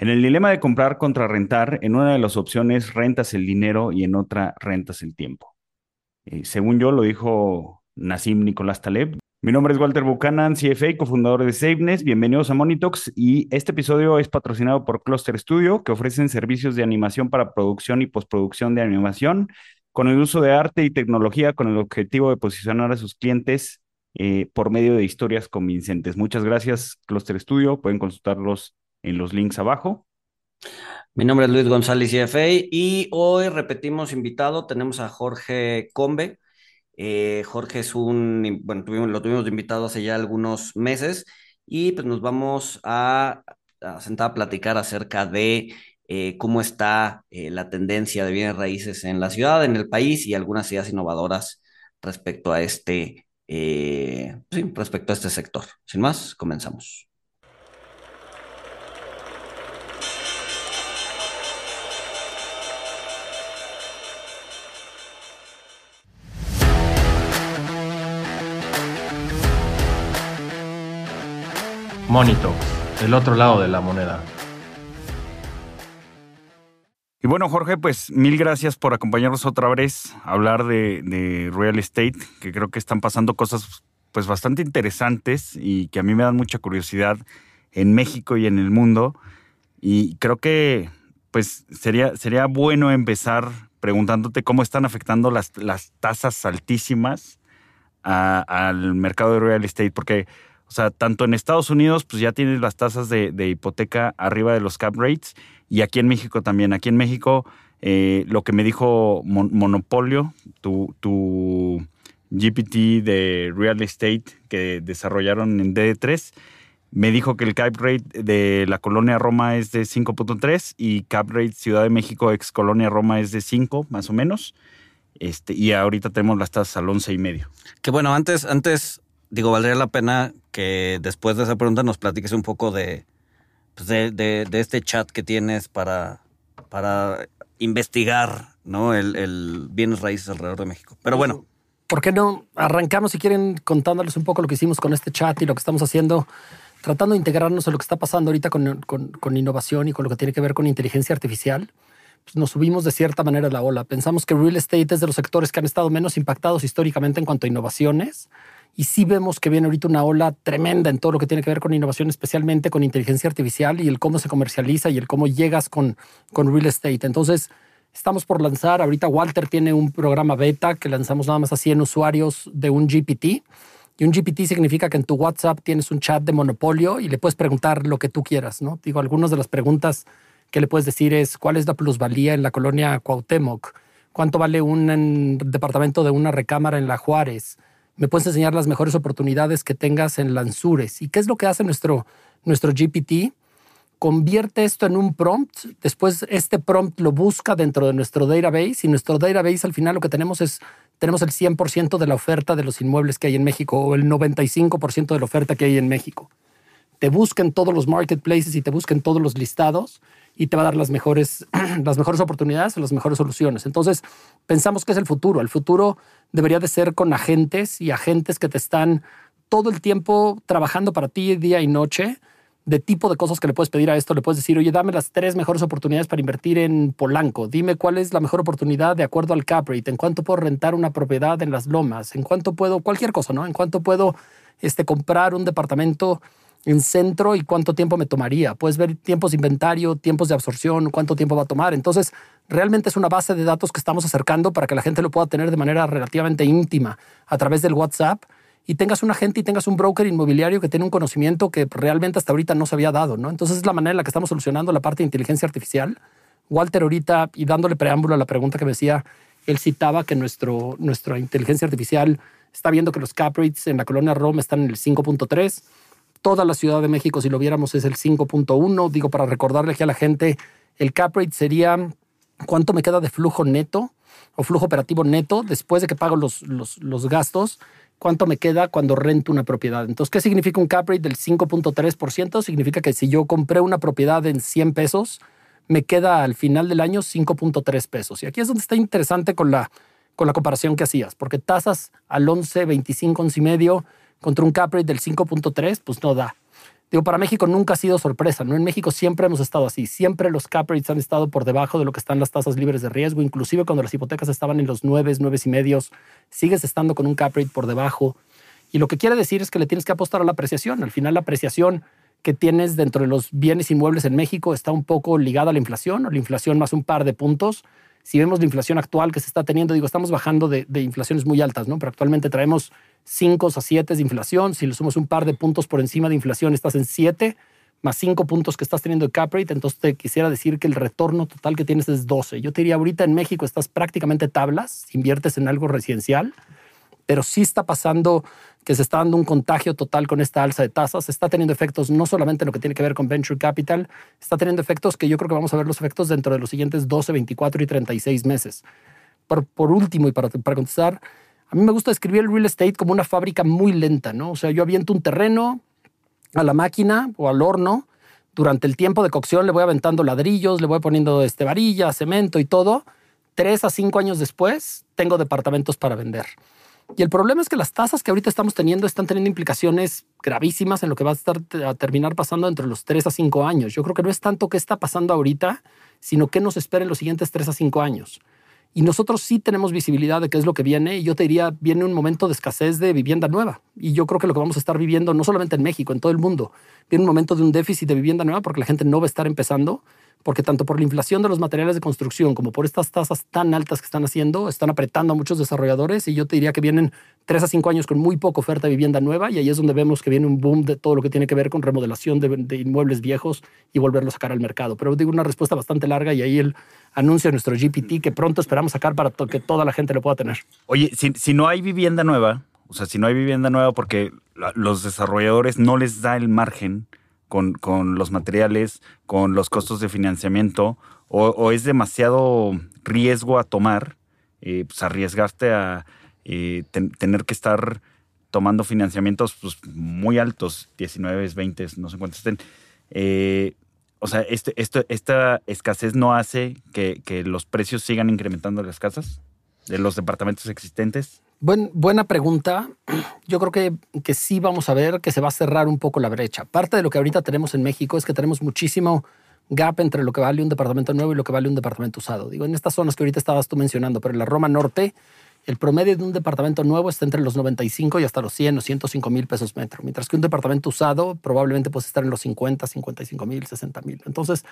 En el dilema de comprar contra rentar, en una de las opciones rentas el dinero y en otra rentas el tiempo. Eh, según yo, lo dijo Nassim Nicolás Taleb. Mi nombre es Walter Buchanan, CFA, cofundador de SaveNess. Bienvenidos a Monitox y este episodio es patrocinado por Cluster Studio, que ofrecen servicios de animación para producción y postproducción de animación con el uso de arte y tecnología con el objetivo de posicionar a sus clientes eh, por medio de historias convincentes. Muchas gracias, Cluster Studio. Pueden consultarlos en los links abajo. Mi nombre es Luis González, CFA, y hoy repetimos invitado, tenemos a Jorge Combe. Eh, Jorge es un, bueno, lo tuvimos invitado hace ya algunos meses y pues nos vamos a, sentar a platicar acerca de eh, cómo está eh, la tendencia de bienes raíces en la ciudad, en el país y algunas ideas innovadoras respecto a este, respecto a este sector. Sin más, comenzamos. Monito, el otro lado de la moneda. Y bueno, Jorge, pues mil gracias por acompañarnos otra vez a hablar de, real estate, que creo que están pasando cosas pues bastante interesantes y que a mí me dan mucha curiosidad en México y en el mundo. Y creo que pues sería, sería bueno empezar preguntándote cómo están afectando las, las tasas altísimas al mercado de real estate, porque o sea, tanto en Estados Unidos, pues ya tienes las tasas de, hipoteca arriba de los cap rates y aquí en México también. Aquí en México, eh, lo que me dijo Monopolio, tu, GPT de real estate que desarrollaron en DD3, me dijo que el cap rate de la colonia Roma es de 5.3 y cap rate Ciudad de México ex colonia Roma es de 5, más o menos. Este, y ahorita tenemos las tasas al 11 y medio. Que bueno, antes, antes digo, valdría la pena que después de esa pregunta nos platiques un poco de, pues de, este chat que tienes para, para investigar ¿no? el, el, bienes raíces alrededor de México. Pero bueno. ¿Por qué no arrancamos, si quieren, contándoles un poco lo que hicimos con este chat y lo que estamos haciendo, tratando de integrarnos en lo que está pasando ahorita con, con, con innovación y con lo que tiene que ver con inteligencia artificial? Pues nos subimos de cierta manera a la ola. Pensamos que real estate es de los sectores que han estado menos impactados históricamente en cuanto a innovaciones y sí vemos que viene ahorita una ola tremenda en todo lo que tiene que ver con innovación, especialmente con inteligencia artificial y el cómo se comercializa y el cómo llegas con, con real estate. Entonces, estamos por lanzar, ahorita Walter tiene un programa beta que lanzamos nada más a 100 usuarios de un GPT. Y un GPT significa que en tu WhatsApp tienes un chat de monopolio y le puedes preguntar lo que tú quieras, ¿no? Digo, algunas de las preguntas que le puedes decir es cuál es la plusvalía en la colonia Cuauhtémoc, cuánto vale un departamento de una recámara en La Juárez, me puedes enseñar las mejores oportunidades que tengas en Lanzures. ¿Y qué es lo que hace nuestro, nuestro GPT? Convierte esto en un prompt, después este prompt lo busca dentro de nuestro database y nuestro database al final lo que tenemos es, tenemos el 100% de la oferta de los inmuebles que hay en México o el 95% de la oferta que hay en México. Te busca en todos los marketplaces y te busca en todos los listados y te va a dar las mejores, las mejores oportunidades las mejores soluciones. Entonces, pensamos que es el futuro. El futuro debería de ser con agentes y agentes que te están todo el tiempo trabajando para ti día y noche de tipo de cosas que le puedes pedir a esto. Le puedes decir, oye, dame las tres mejores oportunidades para invertir en Polanco. Dime cuál es la mejor oportunidad de acuerdo al cap. En cuánto puedo rentar una propiedad en las lomas. En cuánto puedo, cualquier cosa, ¿no? En cuánto puedo este, comprar un departamento en centro y cuánto tiempo me tomaría. Puedes ver tiempos de inventario, tiempos de absorción, cuánto tiempo va a tomar. Entonces, realmente es una base de datos que estamos acercando para que la gente lo pueda tener de manera relativamente íntima a través del WhatsApp y tengas un agente y tengas un broker inmobiliario que tiene un conocimiento que realmente hasta ahorita no se había dado, ¿no? Entonces es la manera en la que estamos solucionando la parte de inteligencia artificial. Walter ahorita, y dándole preámbulo a la pregunta que me decía, él citaba que nuestro, nuestra inteligencia artificial está viendo que los cap rates en la colonia Roma están en el 5.3, toda la Ciudad de México, si lo viéramos, es el 5.1. Digo, para recordarle aquí a la gente, el cap rate sería cuánto me queda de flujo neto o flujo operativo neto después de que pago los, los, gastos, cuánto me queda cuando rento una propiedad. Entonces, ¿qué significa un cap rate del 5.3%? Significa que si yo compré una propiedad en 100 pesos, me queda al final del año 5.3 pesos. Y aquí es donde está interesante con la, con la comparación que hacías, porque tasas al 11, 25, 11 y medio contra un cap rate del 5.3, pues no da. Digo, para México nunca ha sido sorpresa, ¿no? En México siempre hemos estado así. Siempre los cap rates han estado por debajo de lo que están las tasas libres de riesgo. Inclusive cuando las hipotecas estaban en los nueve, nueve y medios, sigues estando con un cap rate por debajo. Y lo que quiere decir es que le tienes que apostar a la apreciación. Al final, la apreciación que tienes dentro de los bienes inmuebles en México está un poco ligada a la inflación, o la inflación más un par de puntos. Si vemos la inflación actual que se está teniendo, digo, estamos bajando de, inflaciones muy altas, ¿no? Pero actualmente traemos 5 a 7 de inflación. Si le sumas un par de puntos por encima de inflación, estás en 7, más 5 puntos que estás teniendo de cap rate. Entonces te quisiera decir que el retorno total que tienes es 12. Yo te diría, ahorita en México estás prácticamente tablas, inviertes en algo residencial, pero sí está pasando que se está dando un contagio total con esta alza de tasas. Está teniendo efectos no solamente en lo que tiene que ver con venture capital, está teniendo efectos que yo creo que vamos a ver los efectos dentro de los siguientes 12, 24 y 36 meses. Por, por último, y para, para contestar, a mí me gusta describir el real estate como una fábrica muy lenta, ¿no? O sea, yo aviento un terreno a la máquina o al horno. Durante el tiempo de cocción le voy aventando ladrillos, le voy poniendo este, varilla, cemento y todo. Tres a cinco años después, tengo departamentos para vender. Y el problema es que las tasas que ahorita estamos teniendo están teniendo implicaciones gravísimas en lo que va a, estar, a terminar pasando entre los tres a cinco años. Yo creo que no es tanto qué está pasando ahorita, sino qué nos espera en los siguientes tres a cinco años. Y nosotros sí tenemos visibilidad de qué es lo que viene. Y yo te diría, viene un momento de escasez de vivienda nueva. Y yo creo que lo que vamos a estar viviendo, no solamente en México, en todo el mundo, viene un momento de un déficit de vivienda nueva porque la gente no va a estar empezando porque tanto por la inflación de los materiales de construcción como por estas tasas tan altas que están haciendo, están apretando a muchos desarrolladores y yo te diría que vienen tres a cinco años con muy poca oferta de vivienda nueva y ahí es donde vemos que viene un boom de todo lo que tiene que ver con remodelación de, inmuebles viejos y volverlos a sacar al mercado. Pero digo una respuesta bastante larga y ahí el anuncio de nuestro GPT que pronto esperamos sacar para que toda la gente lo pueda tener. Oye, si, si no hay vivienda nueva, o sea, si no hay vivienda nueva porque los desarrolladores no les da el margen con, con los materiales, con los costos de financiamiento, o, es demasiado riesgo a tomar, eh, pues arriesgarte a eh, tener que estar tomando financiamientos pues, muy altos, 19, 20, no sé cuántos estén. Eh, o sea, este, esto, esta escasez no hace que, que, los precios sigan incrementando las casas de los departamentos existentes. Buen, buena pregunta. Yo creo que, que sí vamos a ver que se va a cerrar un poco la brecha. Parte de lo que ahorita tenemos en México es que tenemos muchísimo gap entre lo que vale un departamento nuevo y lo que vale un departamento usado. Digo, en estas zonas que ahorita estabas tú mencionando, pero en la Roma Norte, el promedio de un departamento nuevo está entre los 95 y hasta los 100 o 105 mil pesos metro, mientras que un departamento usado probablemente puede estar en los 50, 55 mil, 60 mil. Entonces,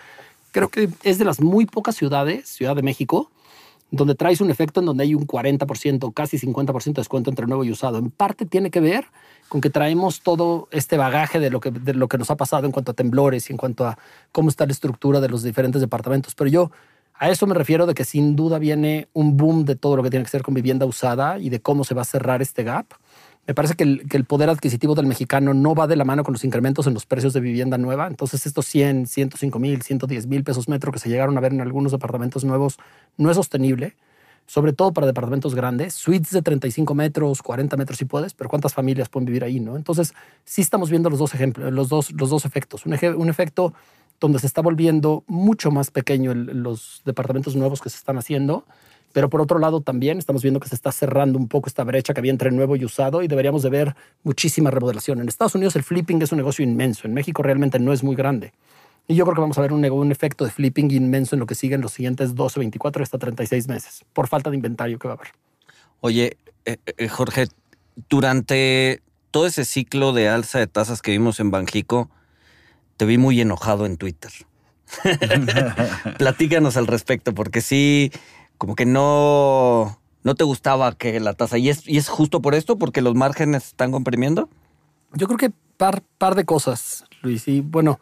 creo que es de las muy pocas ciudades, Ciudad de México, donde traes un efecto en donde hay un 40%, casi 50% de descuento entre nuevo y usado. En parte tiene que ver con que traemos todo este bagaje de lo, que, de lo que nos ha pasado en cuanto a temblores y en cuanto a cómo está la estructura de los diferentes departamentos. Pero yo a eso me refiero de que sin duda viene un boom de todo lo que tiene que ver con vivienda usada y de cómo se va a cerrar este gap. Me parece que el, poder adquisitivo del mexicano no va de la mano con los incrementos en los precios de vivienda nueva. Entonces, estos 100, 105 mil, 110 mil pesos metro que se llegaron a ver en algunos departamentos nuevos no es sostenible, sobre todo para departamentos grandes, suites de 35 metros, 40 metros si puedes, pero ¿cuántas familias pueden vivir ahí? no? Entonces, sí estamos viendo los dos ejemplos, los dos, los dos efectos. Un, un efecto donde se está volviendo mucho más pequeño los departamentos nuevos que se están haciendo pero por otro lado también estamos viendo que se está cerrando un poco esta brecha que había entre nuevo y usado y deberíamos de ver muchísima remodelación. En Estados Unidos el flipping es un negocio inmenso, en México realmente no es muy grande. Y yo creo que vamos a ver un, un efecto de flipping inmenso en lo que sigue en los siguientes 12, 24 hasta 36 meses, por falta de inventario que va a haber. Oye, eh, eh, Jorge, durante todo ese ciclo de alza de tasas que vimos en Banjico, te vi muy enojado en Twitter. Platícanos al respecto, porque sí, como que no, no te gustaba que la tasa. ¿Y es, ¿Y es justo por esto? ¿Porque los márgenes están comprimiendo? Yo creo que par, par de cosas, Luis. Y bueno,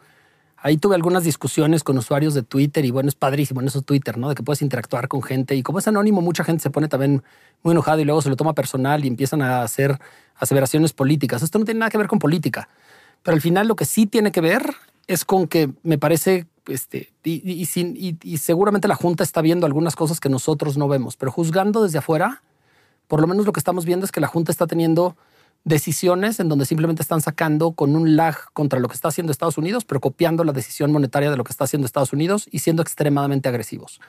ahí tuve algunas discusiones con usuarios de Twitter y bueno, es padrísimo en eso Twitter, ¿no? De que puedes interactuar con gente y como es anónimo, mucha gente se pone también muy enojada y luego se lo toma personal y empiezan a hacer aseveraciones políticas. Esto no tiene nada que ver con política, pero al final lo que sí tiene que ver es con que me parece este, y, seguramente la Junta está viendo algunas cosas que nosotros no vemos, pero juzgando desde afuera, por lo menos lo que estamos viendo es que la Junta está teniendo decisiones en donde simplemente están sacando con un lag contra lo que está haciendo Estados Unidos, pero copiando la decisión monetaria de lo que está haciendo Estados Unidos y siendo extremadamente agresivos.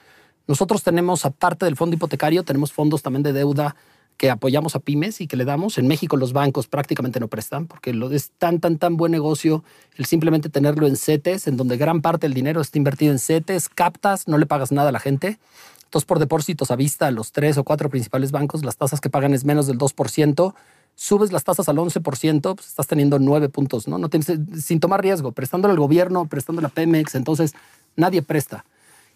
Nosotros tenemos, aparte del fondo hipotecario, tenemos fondos también de deuda que apoyamos a pymes y que le damos. En México los bancos prácticamente no prestan porque es tan, tan, tan buen negocio el simplemente tenerlo en CETES, en donde gran parte del dinero está invertido en CETES, captas, no le pagas nada a la gente. Entonces, por depósitos a vista, los tres o cuatro principales bancos, las tasas que pagan es menos del 2%. Subes las tasas al 11%, pues estás teniendo nueve puntos, ¿no? no sin tomar riesgo, prestándole al gobierno, prestándole a Pemex, entonces nadie presta.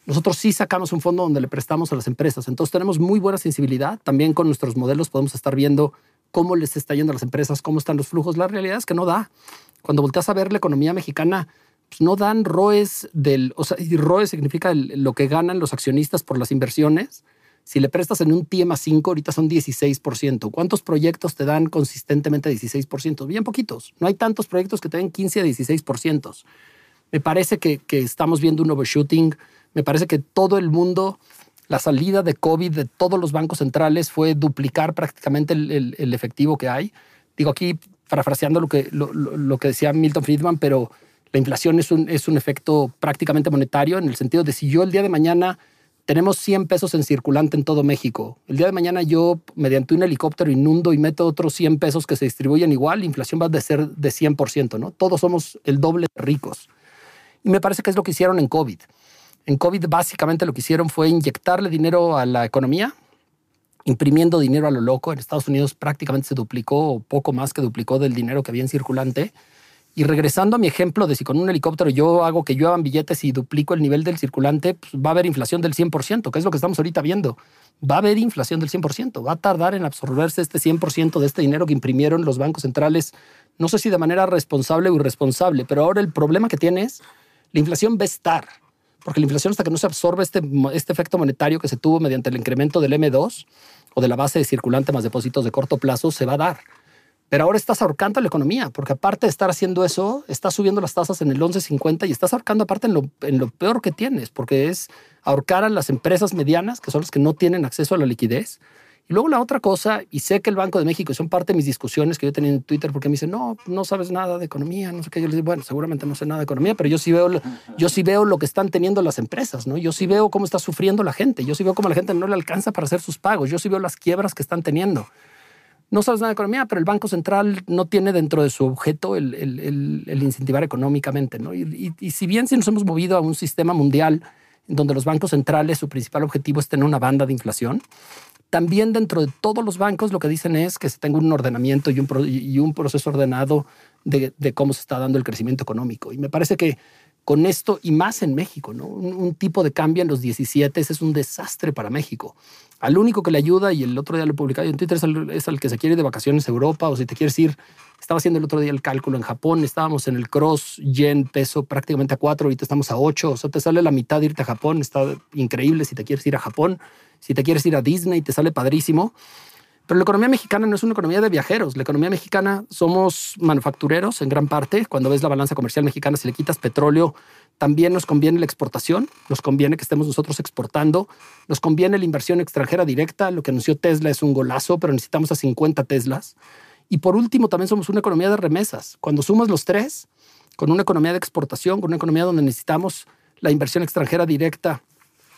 Nosotros sí sacamos un fondo donde le prestamos a las empresas, entonces tenemos muy buena sensibilidad. También con nuestros modelos podemos estar viendo cómo les está yendo a las empresas, cómo están los flujos. La realidad es que no da. Cuando volteas a ver la economía mexicana, pues no dan ROEs del, o sea, y ROE significa lo que ganan los accionistas por las inversiones. Si le prestas en un TIEMA 5, ahorita son 16%. ¿Cuántos proyectos te dan consistentemente 16%? Bien poquitos. No hay tantos proyectos que te den 15 a 16%. Me parece que estamos viendo un overshooting. Me parece que todo el mundo, la salida de COVID de todos los bancos centrales fue duplicar prácticamente el, efectivo que hay. Digo aquí, parafraseando lo que, lo que decía Milton Friedman, pero la inflación es un, es un efecto prácticamente monetario en el sentido de si yo el día de mañana tenemos 100 pesos en circulante en todo México, el día de mañana yo mediante un helicóptero inundo y meto otros 100 pesos que se distribuyen igual, la inflación va a ser de 100%, ¿no? Todos somos el doble de ricos. Y me parece que es lo que hicieron en COVID. En COVID básicamente lo que hicieron fue inyectarle dinero a la economía, imprimiendo dinero a lo loco. En Estados Unidos prácticamente se duplicó o poco más que duplicó del dinero que había en circulante. Y regresando a mi ejemplo de si con un helicóptero yo hago que lluevan billetes y duplico el nivel del circulante, pues va a haber inflación del 100%, que es lo que estamos ahorita viendo. Va a haber inflación del 100%, va a tardar en absorberse este 100% de este dinero que imprimieron los bancos centrales, no sé si de manera responsable o irresponsable, pero ahora el problema que tiene es, la inflación va a estar, porque la inflación hasta que no se absorbe este, este efecto monetario que se tuvo mediante el incremento del M2 o de la base circulante más depósitos de corto plazo, se va a dar. Pero ahora estás ahorcando la economía, porque aparte de estar haciendo eso, estás subiendo las tasas en el 11.50 y estás ahorcando aparte en lo, en lo peor que tienes, porque es ahorcar a las empresas medianas, que son las que no tienen acceso a la liquidez. Y luego la otra cosa, y sé que el Banco de México, y son parte de mis discusiones que yo tenía en Twitter, porque me dicen, no, no sabes nada de economía, no sé qué. Yo les digo, bueno, seguramente no sé nada de economía, pero yo sí veo, yo sí veo lo que están teniendo las empresas, ¿no? Yo sí veo cómo está sufriendo la gente, yo sí veo cómo la gente no le alcanza para hacer sus pagos, yo sí veo las quiebras que están teniendo no sabes nada de economía, pero el Banco Central no tiene dentro de su objeto el, el, incentivar económicamente. ¿no? Y, si bien si nos hemos movido a un sistema mundial en donde los bancos centrales, su principal objetivo es tener una banda de inflación, también dentro de todos los bancos lo que dicen es que se tenga un ordenamiento y un, y un proceso ordenado de, de, cómo se está dando el crecimiento económico. Y me parece que con esto, y más en México, ¿no? un, tipo de cambio en los 17 es un desastre para México al único que le ayuda, y el otro día lo he publicado en Twitter, es al, que se quiere ir de vacaciones a Europa, o si te quieres ir, estaba haciendo el otro día el cálculo en Japón, estábamos en el cross yen peso prácticamente a cuatro, ahorita estamos a ocho, o sea, te sale la mitad de irte a Japón, está increíble si te quieres ir a Japón, si te quieres ir a Disney, te sale padrísimo. Pero la economía mexicana no es una economía de viajeros. La economía mexicana somos manufactureros en gran parte. Cuando ves la balanza comercial mexicana, si le quitas petróleo, también nos conviene la exportación, nos conviene que estemos nosotros exportando, nos conviene la inversión extranjera directa. Lo que anunció Tesla es un golazo, pero necesitamos a 50 Teslas. Y por último, también somos una economía de remesas. Cuando sumas los tres, con una economía de exportación, con una economía donde necesitamos la inversión extranjera directa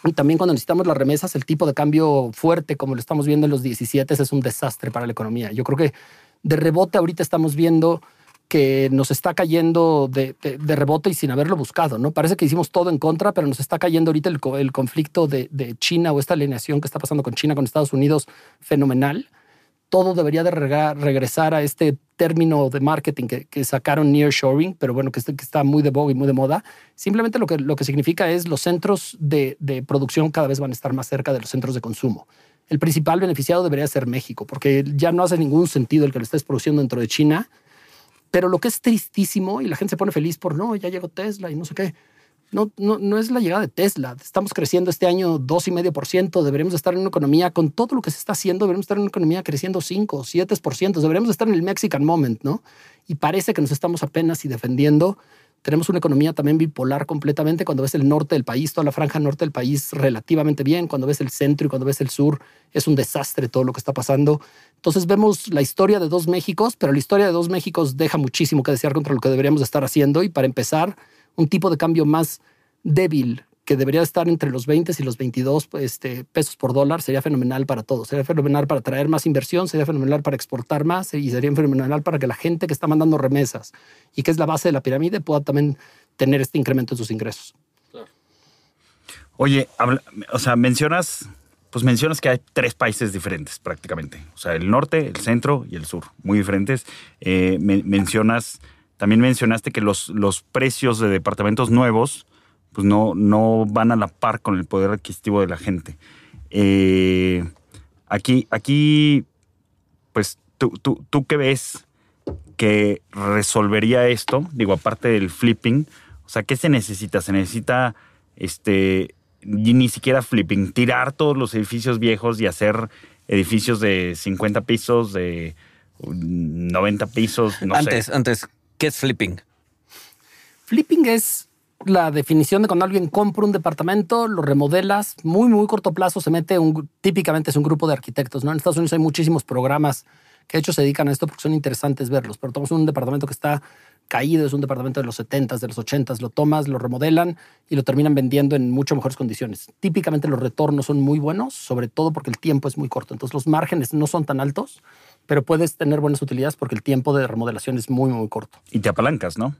y también cuando necesitamos las remesas, el tipo de cambio fuerte, como lo estamos viendo en los 17, es un desastre para la economía. Yo creo que de rebote ahorita estamos viendo que nos está cayendo de, rebote y sin haberlo buscado, ¿no? Parece que hicimos todo en contra, pero nos está cayendo ahorita el, conflicto de, China o esta alineación que está pasando con China, con Estados Unidos, fenomenal. Todo debería de regresar a este término de marketing que, que sacaron nearshoring, pero bueno, que, está muy de boga y muy de moda. Simplemente lo que, lo que significa es los centros de, de producción cada vez van a estar más cerca de los centros de consumo el principal beneficiado debería ser México, porque ya no hace ningún sentido el que lo estés produciendo dentro de China pero lo que es tristísimo y la gente se pone feliz por no, ya llegó Tesla y no sé qué. No, no, no es la llegada de Tesla. Estamos creciendo este año 2,5%. Deberíamos estar en una economía con todo lo que se está haciendo. Deberíamos estar en una economía creciendo 5, 7%. Deberíamos estar en el Mexican Moment, ¿no? Y parece que nos estamos apenas y defendiendo tenemos una economía también bipolar completamente. Cuando ves el norte del país, toda la franja norte del país relativamente bien. Cuando ves el centro y cuando ves el sur, es un desastre todo lo que está pasando. Entonces vemos la historia de dos Méxicos, pero la historia de dos Méxicos deja muchísimo que desear contra lo que deberíamos estar haciendo. Y para empezar, un tipo de cambio más débil que debería estar entre los 20 y los 22 este, pesos por dólar sería fenomenal para todos. Sería fenomenal para traer más inversión, sería fenomenal para exportar más y sería fenomenal para que la gente que está mandando remesas y que es la base de la pirámide pueda también tener este incremento en sus ingresos. Oye, o sea, mencionas, pues mencionas que hay tres países diferentes prácticamente. O sea, el norte, el centro y el sur, muy diferentes. Eh, mencionas, también mencionaste que los, los precios de departamentos nuevos pues no, no van a la par con el poder adquisitivo de la gente. Eh, aquí, aquí, pues, ¿tú, tú, tú qué ves que resolvería esto? Digo, aparte del flipping, o sea, ¿qué se necesita? Se necesita, este, ni siquiera flipping, tirar todos los edificios viejos y hacer edificios de 50 pisos, de 90 pisos, no antes, sé. Antes, ¿qué es flipping? Flipping es la definición de cuando alguien compra un departamento, lo remodelas, muy, muy corto plazo se mete, un, típicamente es un grupo de arquitectos, ¿no? En Estados Unidos hay muchísimos programas que de hecho se dedican a esto porque son interesantes verlos, pero tomas un departamento que está caído, es un departamento de los 70s, de los 80s, lo tomas, lo remodelan y lo terminan vendiendo en mucho mejores condiciones. Típicamente los retornos son muy buenos, sobre todo porque el tiempo es muy corto, entonces los márgenes no son tan altos, pero puedes tener buenas utilidades porque el tiempo de remodelación es muy, muy corto. Y te apalancas, ¿no?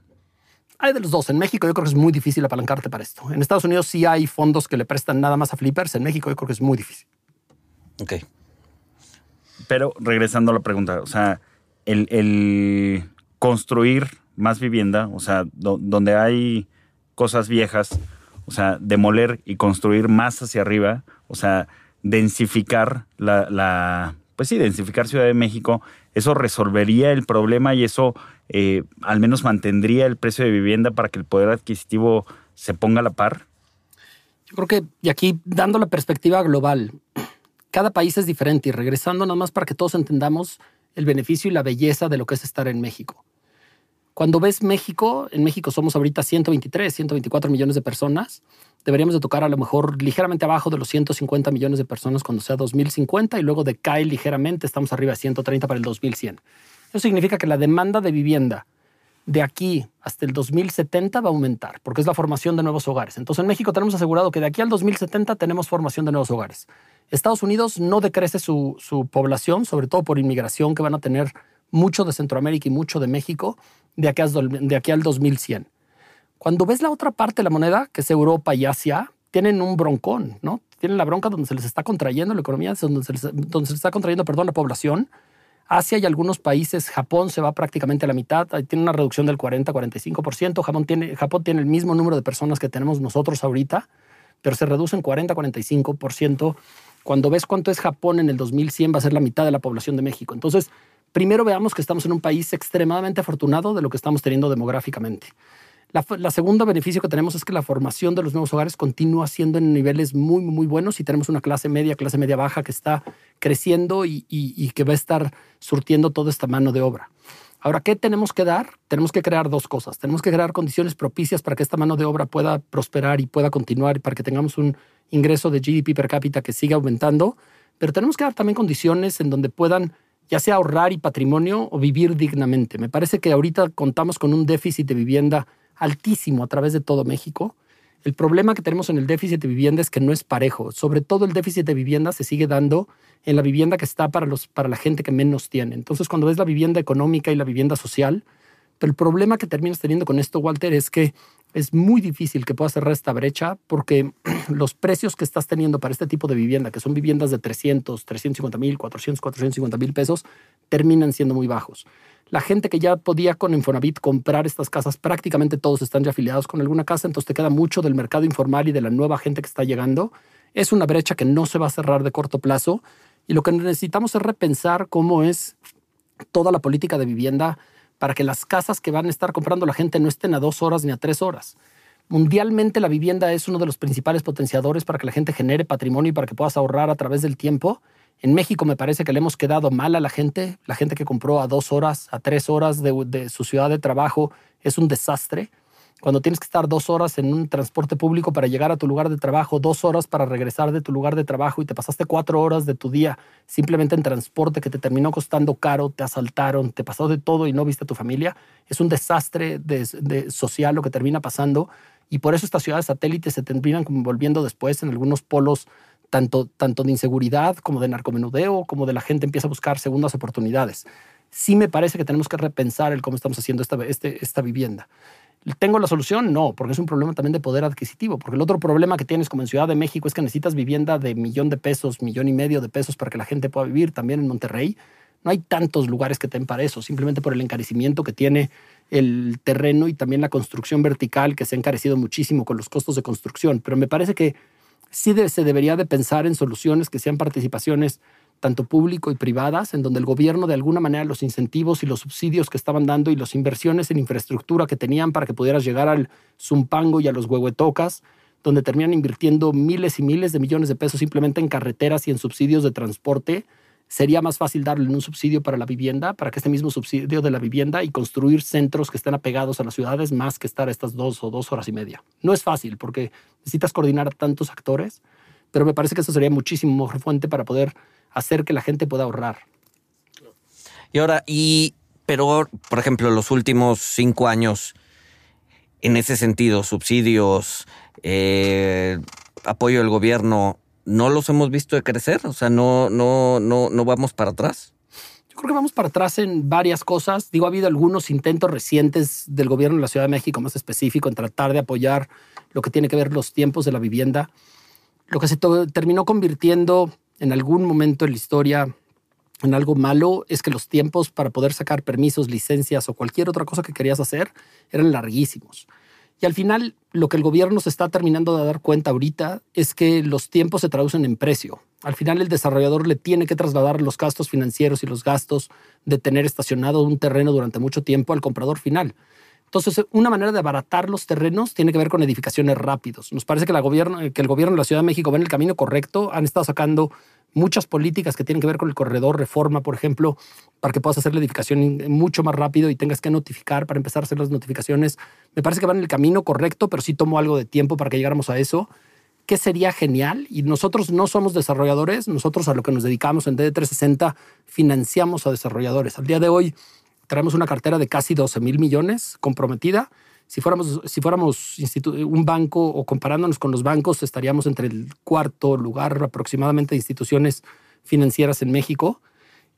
Hay de los dos. En México yo creo que es muy difícil apalancarte para esto. En Estados Unidos sí hay fondos que le prestan nada más a flippers. En México yo creo que es muy difícil. Ok. Pero regresando a la pregunta, o sea, el, construir más vivienda, o sea, donde hay cosas viejas, o sea, demoler y construir más hacia arriba, o sea, densificar la, la pues densificar Ciudad de México, eso resolvería el problema y eso eh, al menos mantendría el precio de vivienda para que el poder adquisitivo se ponga a la par? Yo creo que, y aquí dando la perspectiva global, cada país es diferente y regresando nada más para que todos entendamos el beneficio y la belleza de lo que es estar en México. Cuando ves México, en México somos ahorita 123, 124 millones de personas. Deberíamos de tocar a lo mejor ligeramente abajo de los 150 millones de personas cuando sea 2050 y luego decae ligeramente, estamos arriba de 130 para el 2100. Eso significa que la demanda de vivienda de aquí hasta el 2070 va a aumentar, porque es la formación de nuevos hogares. Entonces en México tenemos asegurado que de aquí al 2070 tenemos formación de nuevos hogares. Estados Unidos no decrece su, su población, sobre todo por inmigración, que van a tener mucho de Centroamérica y mucho de México de aquí, de aquí al 2100. Cuando ves la otra parte de la moneda, que es Europa y Asia, tienen un broncón, ¿no? Tienen la bronca donde se les está contrayendo la economía, donde se les, está contrayendo, perdón, la población Asia y algunos países, Japón se va prácticamente a la mitad, tiene una reducción del 40-45%. Japón tiene, Japón tiene el mismo número de personas que tenemos nosotros ahorita, pero se reduce en 40-45%. Cuando ves cuánto es Japón en el 2100, va a ser la mitad de la población de México. Entonces, primero veamos que estamos en un país extremadamente afortunado de lo que estamos teniendo demográficamente. La, segundo beneficio que tenemos es que la formación de los nuevos hogares continúa siendo en niveles muy, muy buenos y tenemos una clase media, clase media baja que está creciendo y, y que va a estar surtiendo toda esta mano de obra. Ahora, ¿qué tenemos que dar? Tenemos que crear dos cosas. Tenemos que crear condiciones propicias para que esta mano de obra pueda prosperar y pueda continuar y para que tengamos un ingreso de GDP per cápita que siga aumentando, pero tenemos que dar también condiciones en donde puedan ya sea ahorrar y patrimonio o vivir dignamente. Me parece que ahorita contamos con un déficit de vivienda altísimo a través de todo México. El problema que tenemos en el déficit de vivienda es que no es parejo. Sobre todo el déficit de vivienda se sigue dando en la vivienda que está para, los, para la gente que menos tiene. Entonces, cuando ves la vivienda económica y la vivienda social, el problema que terminas teniendo con esto, Walter, es que es muy difícil que puedas cerrar esta brecha porque los precios que estás teniendo para este tipo de vivienda, que son viviendas de 300, 350 mil, 400, 450 mil pesos, terminan siendo muy bajos. La gente que ya podía con Infonavit comprar estas casas, prácticamente todos están ya afiliados con alguna casa, entonces te queda mucho del mercado informal y de la nueva gente que está llegando. Es una brecha que no se va a cerrar de corto plazo y lo que necesitamos es repensar cómo es toda la política de vivienda para que las casas que van a estar comprando la gente no estén a dos horas ni a tres horas. Mundialmente la vivienda es uno de los principales potenciadores para que la gente genere patrimonio y para que puedas ahorrar a través del tiempo. En México me parece que le hemos quedado mal a la gente. La gente que compró a dos horas, a tres horas de, su ciudad de trabajo es un desastre. Cuando tienes que estar dos horas en un transporte público para llegar a tu lugar de trabajo, dos horas para regresar de tu lugar de trabajo y te pasaste cuatro horas de tu día simplemente en transporte que te terminó costando caro, te asaltaron, te pasó de todo y no viste a tu familia, es un desastre de, social lo que termina pasando Y por eso estas ciudades satélites se terminan volviendo después en algunos polos tanto, de inseguridad como de narcomenudeo, como de la gente empieza a buscar segundas oportunidades. Sí me parece que tenemos que repensar el cómo estamos haciendo esta, este, esta vivienda. ¿Tengo la solución? No, porque es un problema también de poder adquisitivo. Porque el otro problema que tienes como en Ciudad de México es que necesitas vivienda de millón de pesos, millón y medio de pesos para que la gente pueda vivir. También en Monterrey no hay tantos lugares que den para eso, simplemente por el encarecimiento que tiene el terreno y también la construcción vertical que se ha encarecido muchísimo con los costos de construcción. Pero me parece que sí se debería de pensar en soluciones que sean participaciones tanto público y privadas, en donde el gobierno de alguna manera los incentivos y los subsidios que estaban dando y las inversiones en infraestructura que tenían para que pudieras llegar al Zumpango y a los Huehuetocas, donde terminan invirtiendo miles y miles de millones de pesos simplemente en carreteras y en subsidios de transporte, sería más fácil darle un subsidio para la vivienda, para que este mismo subsidio de la vivienda y construir centros que estén apegados a las ciudades más que estar estas dos o dos horas y media. No es fácil porque necesitas coordinar a tantos actores, pero me parece que eso sería muchísimo mejor fuente para poder hacer que la gente pueda ahorrar. Y ahora, y, pero, por ejemplo, los últimos cinco años, en ese sentido, subsidios, eh, apoyo del gobierno, ¿no los hemos visto de crecer? O sea, no, no, no, no vamos para atrás. Yo creo que vamos para atrás en varias cosas. Digo, ha habido algunos intentos recientes del gobierno de la Ciudad de México, más específico, en tratar de apoyar lo que tiene que ver los tiempos de la vivienda. Lo que se terminó convirtiendo en algún momento en la historia en algo malo es que los tiempos para poder sacar permisos, licencias o cualquier otra cosa que querías hacer eran larguísimos. Y al final, lo que el gobierno se está terminando de dar cuenta ahorita es que los tiempos se traducen en precio. Al final, el desarrollador le tiene que trasladar los gastos financieros y los gastos de tener estacionado un terreno durante mucho tiempo al comprador final. Entonces, una manera de abaratar los terrenos tiene que ver con edificaciones rápidos. Nos parece que, gobierno, que el gobierno de la Ciudad de México va en el camino correcto. Han estado sacando muchas políticas que tienen que ver con el corredor reforma, por ejemplo, para que puedas hacer la edificación mucho más rápido y tengas que notificar para empezar a hacer las notificaciones. Me parece que van en el camino correcto, pero sí tomó algo de tiempo para que llegáramos a eso. ¿Qué sería genial? Y nosotros no somos desarrolladores, nosotros a lo que nos dedicamos en DD360 financiamos a desarrolladores. Al día de hoy, Traemos una cartera de casi 12 mil millones comprometida. Si fuéramos, si fuéramos un banco o comparándonos con los bancos, estaríamos entre el cuarto lugar aproximadamente de instituciones financieras en México.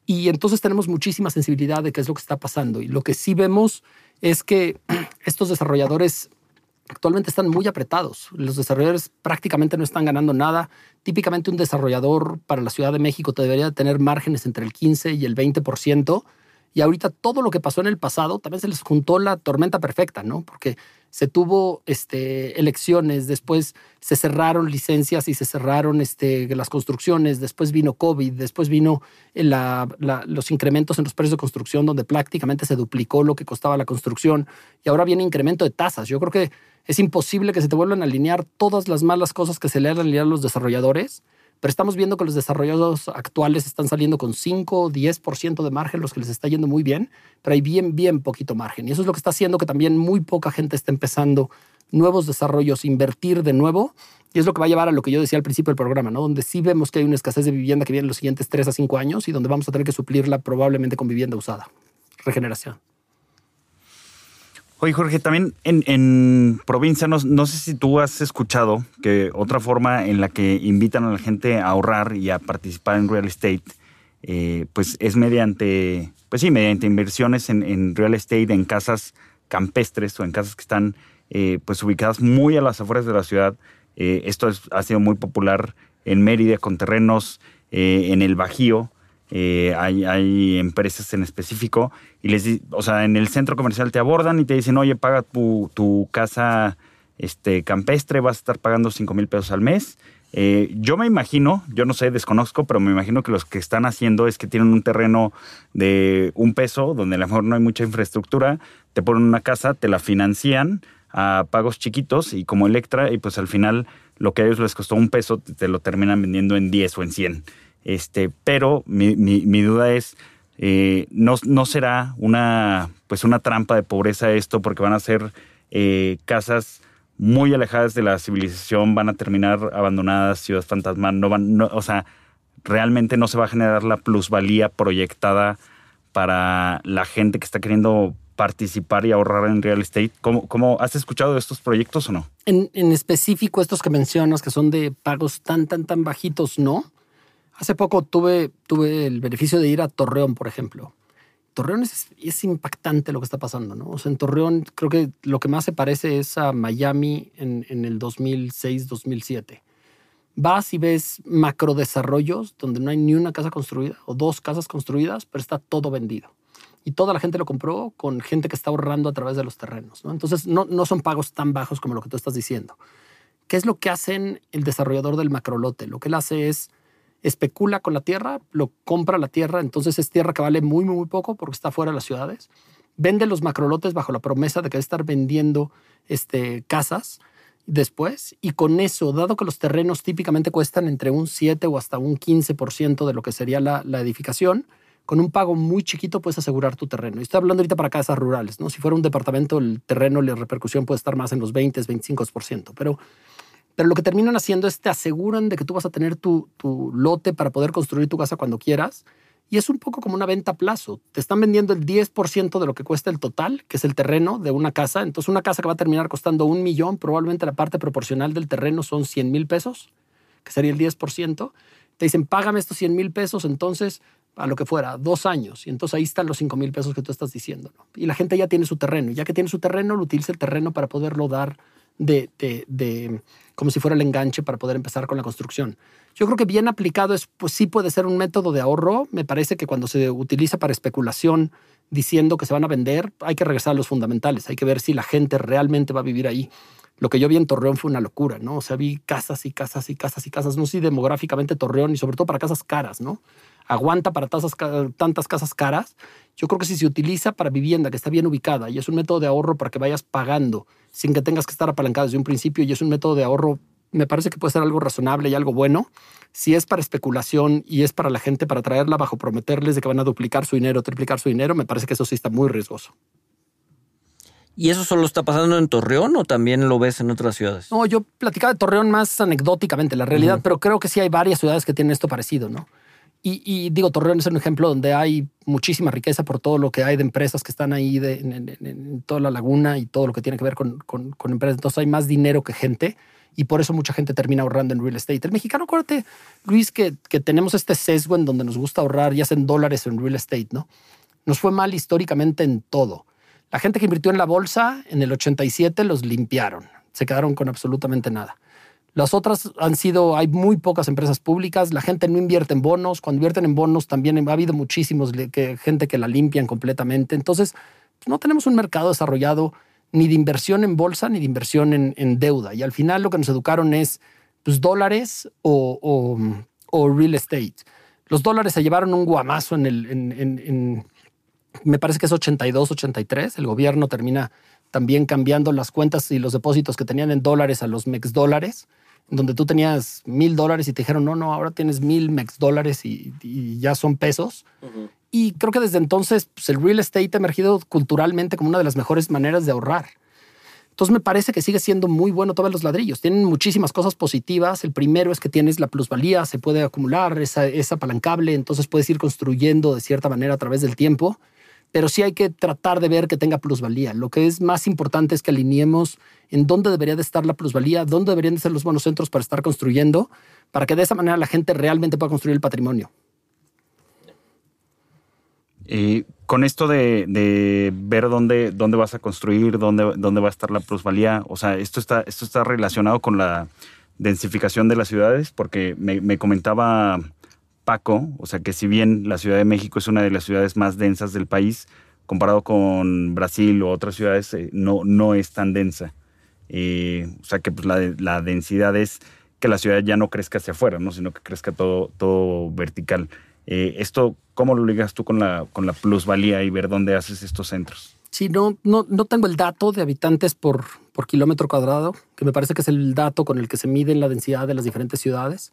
Y entonces tenemos muchísima sensibilidad de qué es lo que está pasando. Y lo que sí vemos es que estos desarrolladores actualmente están muy apretados. Los desarrolladores prácticamente no están ganando nada. Típicamente un desarrollador para la Ciudad de México te debería tener márgenes entre el 15 y el 20%. Y ahorita todo lo que pasó en el pasado también se les juntó la tormenta perfecta, ¿no? Porque se tuvo este, elecciones, después se cerraron licencias y se cerraron este, las construcciones, después vino COVID, después vino los incrementos en los precios de construcción, donde prácticamente se duplicó lo que costaba la construcción, y ahora viene incremento de tasas. Yo creo que es imposible que se te vuelvan a alinear todas las malas cosas que se le han alineado a los desarrolladores pero estamos viendo que los desarrolladores actuales están saliendo con 5 o 10% de margen, los que les está yendo muy bien, pero hay bien, bien poquito margen. Y eso es lo que está haciendo que también muy poca gente esté empezando nuevos desarrollos, invertir de nuevo. Y es lo que va a llevar a lo que yo decía al principio del programa, ¿no? Donde sí vemos que hay una escasez de vivienda que viene en los siguientes 3 a 5 años y donde vamos a tener que suplirla probablemente con vivienda usada. Regeneración. Oye, Jorge, también en, provincia, no, sé si tú has escuchado que otra forma en la que invitan a la gente a ahorrar y a participar en real estate, eh, pues es mediante, pues sí, mediante inversiones en, real estate, en casas campestres o en casas que están eh, pues ubicadas muy a las afueras de la ciudad. Eh, esto ha sido muy popular en Mérida con terrenos en el Bajío, eh, hay, empresas en específico y les, o sea, en el centro comercial te abordan y te dicen, oye, paga tu, casa este, campestre, vas a estar pagando 5 mil pesos al mes. Eh, yo me imagino, yo no sé, desconozco, pero me imagino que los que están haciendo es que tienen un terreno de un peso, donde a lo mejor no hay mucha infraestructura, te ponen una casa, te la financian a pagos chiquitos y como Electra, y pues al final lo que a ellos les costó un peso, te lo terminan vendiendo en 10 o en 100. Este, pero mi, mi, duda es, eh, no, no, será una, pues una trampa de pobreza esto, porque van a ser eh, casas muy alejadas de la civilización, van a terminar abandonadas, ciudades fantasmas, no van, o sea, realmente no se va a generar la plusvalía proyectada para la gente que está queriendo participar y ahorrar en real estate. ¿Cómo, cómo has escuchado de estos proyectos o no? En, en, específico, estos que mencionas, que son de pagos tan, tan, tan bajitos, no. Hace poco tuve, el beneficio de ir a Torreón, por ejemplo. Torreón es, impactante lo que está pasando, ¿no? O sea, en Torreón creo que lo que más se parece es a Miami en, en el 2006-2007. Vas y ves macrodesarrollos donde no hay ni una casa construida o dos casas construidas, pero está todo vendido y toda la gente lo compró con gente que está ahorrando a través de los terrenos. ¿no? Entonces, no, no son pagos tan bajos como lo que tú estás diciendo. ¿Qué es lo que hacen el desarrollador del macrolote? Lo que él hace es especula con la tierra, lo compra la tierra, entonces es tierra que vale muy, muy poco porque está fuera de las ciudades. Vende los macrolotes bajo la promesa de que va a estar vendiendo este, casas después y con eso, dado que los terrenos típicamente cuestan entre un 7 o hasta un 15% de lo que sería la, la edificación, con un pago muy chiquito puedes asegurar tu terreno. Y estoy hablando ahorita para casas rurales, ¿no? Si fuera un departamento, el terreno, la repercusión puede estar más en los 20, 25%. Pero, pero lo que terminan haciendo es te aseguran de que tú vas a tener tu, tu lote para poder construir tu casa cuando quieras. Y es un poco como una venta a plazo. Te están vendiendo el 10% de lo que cuesta el total, que es el terreno de una casa. Entonces, una casa que va a terminar costando un millón, probablemente la parte proporcional del terreno son 100 mil pesos, que sería el 10%. Te dicen, págame estos 100 mil pesos, entonces a lo que fuera, dos años. Y entonces ahí están los 5 mil pesos que tú estás diciendo. Y la gente ya tiene su terreno. Y ya que tiene su terreno, lo utiliza el terreno para poderlo dar de, de, de, como si fuera el enganche para poder empezar con la construcción. Yo creo que bien aplicado es, pues sí puede ser un método de ahorro. Me parece que cuando se utiliza para especulación diciendo que se van a vender, hay que regresar a los fundamentales. Hay que ver si la gente realmente va a vivir ahí. Lo que yo vi en Torreón fue una locura, ¿no? O sea, vi casas y casas y casas y casas. No sé si demográficamente Torreón y sobre todo para casas caras, ¿no? Aguanta para tantas casas caras. Yo creo que si se utiliza para vivienda que está bien ubicada y es un método de ahorro para que vayas pagando sin que tengas que estar apalancado desde un principio y es un método de ahorro, me parece que puede ser algo razonable y algo bueno. Si es para especulación y es para la gente para traerla bajo prometerles de que van a duplicar su dinero, triplicar su dinero, me parece que eso sí está muy riesgoso. ¿Y eso solo está pasando en Torreón o también lo ves en otras ciudades? No, yo platicaba de Torreón más anecdóticamente, la realidad, pero creo que sí hay varias ciudades que tienen esto parecido, ¿no? Y, digo, Torreón es un ejemplo donde hay muchísima riqueza por todo lo que hay de empresas que están ahí en, toda la laguna y todo lo que tiene que ver con, con, empresas. Entonces hay más dinero que gente y por eso mucha gente termina ahorrando en real estate. El mexicano, acuérdate, Luis, que, que tenemos este sesgo en donde nos gusta ahorrar, ya sea en dólares en real estate, ¿no? Nos fue mal históricamente en todo. La gente que invirtió en la bolsa en el 87 los limpiaron, se quedaron con absolutamente nada. Las otras han sido, hay muy pocas empresas públicas, la gente no invierte en bonos, cuando invierten en bonos también ha habido muchísimos que, gente que la limpian completamente. Entonces, no tenemos un mercado desarrollado ni de inversión en bolsa ni de inversión en, deuda. Y al final lo que nos educaron es pues, dólares o, real estate. Los dólares se llevaron un guamazo en el, en, me parece que es 82, 83. El gobierno termina también cambiando las cuentas y los depósitos que tenían en dólares a los mex dólares donde tú tenías mil dólares y te dijeron, no, no, ahora tienes mil mex dólares y, ya son pesos. Y creo que desde entonces pues, el real estate ha emergido culturalmente como una de las mejores maneras de ahorrar. Entonces me parece que sigue siendo muy bueno todos los ladrillos. Tienen muchísimas cosas positivas. El primero es que tienes la plusvalía, se puede acumular, esa, es apalancable, entonces puedes ir construyendo de cierta manera a través del tiempo pero sí hay que tratar de ver que tenga plusvalía. Lo que es más importante es que alineemos en dónde debería de estar la plusvalía, dónde deberían de ser los buenos centros para estar construyendo, para que de esa manera la gente realmente pueda construir el patrimonio. Y con esto de, ver dónde, dónde vas a construir, dónde, dónde va a estar la plusvalía, o sea, esto está, esto está relacionado con la densificación de las ciudades, porque me, me comentaba Paco, o sea que si bien la Ciudad de México es una de las ciudades más densas del país, comparado con Brasil o otras ciudades, eh, no, no es tan densa. Eh, o sea que pues, la, densidad es que la ciudad ya no crezca hacia afuera, ¿no? sino que crezca todo, todo vertical. Eh, ¿Esto cómo lo ligas tú con la, con la plusvalía y ver dónde haces estos centros? Sí, no, no, no tengo el dato de habitantes por, por kilómetro cuadrado, que me parece que es el dato con el que se mide la densidad de las diferentes ciudades.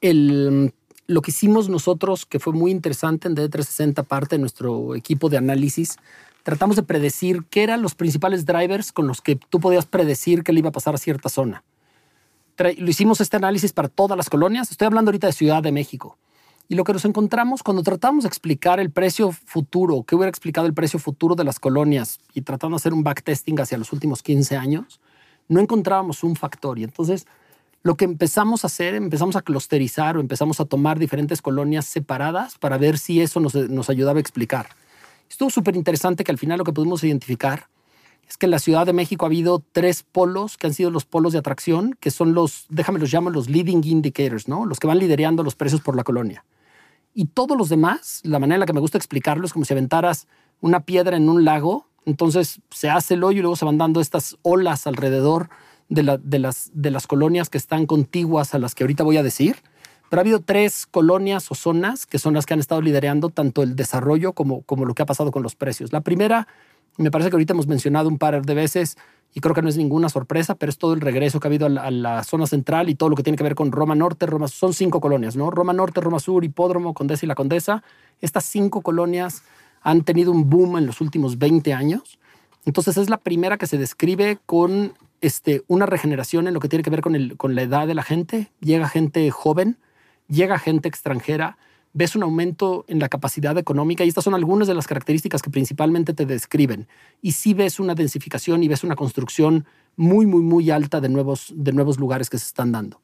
El lo que hicimos nosotros, que fue muy interesante en D360, parte de nuestro equipo de análisis, tratamos de predecir qué eran los principales drivers con los que tú podías predecir qué le iba a pasar a cierta zona. Lo hicimos este análisis para todas las colonias. Estoy hablando ahorita de Ciudad de México. Y lo que nos encontramos cuando tratamos de explicar el precio futuro, que hubiera explicado el precio futuro de las colonias y tratando de hacer un backtesting hacia los últimos 15 años, no encontrábamos un factor. Y entonces lo que empezamos a hacer, empezamos a clusterizar o empezamos a tomar diferentes colonias separadas para ver si eso nos, ayudaba a explicar. Estuvo súper interesante que al final lo que pudimos identificar es que en la Ciudad de México ha habido tres polos que han sido los polos de atracción, que son los, déjame los llamo los leading indicators, ¿no? Los que van liderando los precios por la colonia. Y todos los demás, la manera en la que me gusta explicarlo es como si aventaras una piedra en un lago, entonces se hace el hoyo y luego se van dando estas olas alrededor de, las, colonias que están contiguas a las que ahorita voy a decir. Pero ha habido tres colonias o zonas que son las que han estado liderando tanto el desarrollo como, lo que ha pasado con los precios. La primera me parece que ahorita hemos mencionado un par de veces y creo que no es ninguna sorpresa, pero es todo el regreso que ha habido a la, zona central y todo lo que tiene que ver con Roma Norte, Roma, son cinco colonias, ¿no? Roma Norte, Roma Sur, Hipódromo, Condesa y La Condesa. Estas cinco colonias han tenido un boom en los últimos 20 años. Entonces es la primera que se describe con este, una regeneración en lo que tiene que ver con, con la edad de la gente. Llega gente joven, llega gente extranjera, ves un aumento en la capacidad económica y estas son algunas de las características que principalmente te describen. Y sí ves una densificación y ves una construcción muy, muy, muy alta de nuevos, de nuevos lugares que se están dando.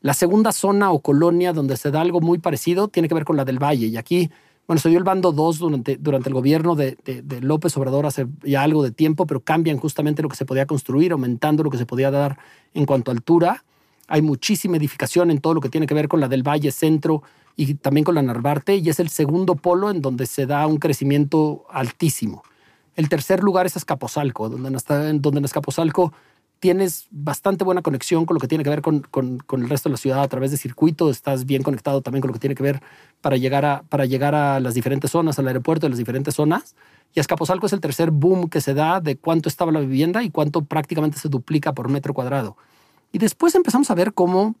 La segunda zona o colonia donde se da algo muy parecido tiene que ver con la del Valle. Y aquí, bueno, se dio el bando 2 durante, durante el gobierno de, de, López Obrador hace ya algo de tiempo, pero cambian justamente lo que se podía construir, aumentando lo que se podía dar en cuanto a altura. Hay muchísima edificación en todo lo que tiene que ver con la del Valle Centro, y también con la Narvarte, y es el segundo polo en donde se da un crecimiento altísimo. El tercer lugar es Escaposalco, donde en, donde en tienes bastante buena conexión con lo que tiene que ver con, el resto de la ciudad a través de circuito, estás bien conectado también con lo que tiene que ver para llegar a, las diferentes zonas, al aeropuerto de las diferentes zonas. Y Escaposalco es el tercer boom que se da de cuánto estaba la vivienda y cuánto prácticamente se duplica por metro cuadrado. Y después empezamos a ver cómo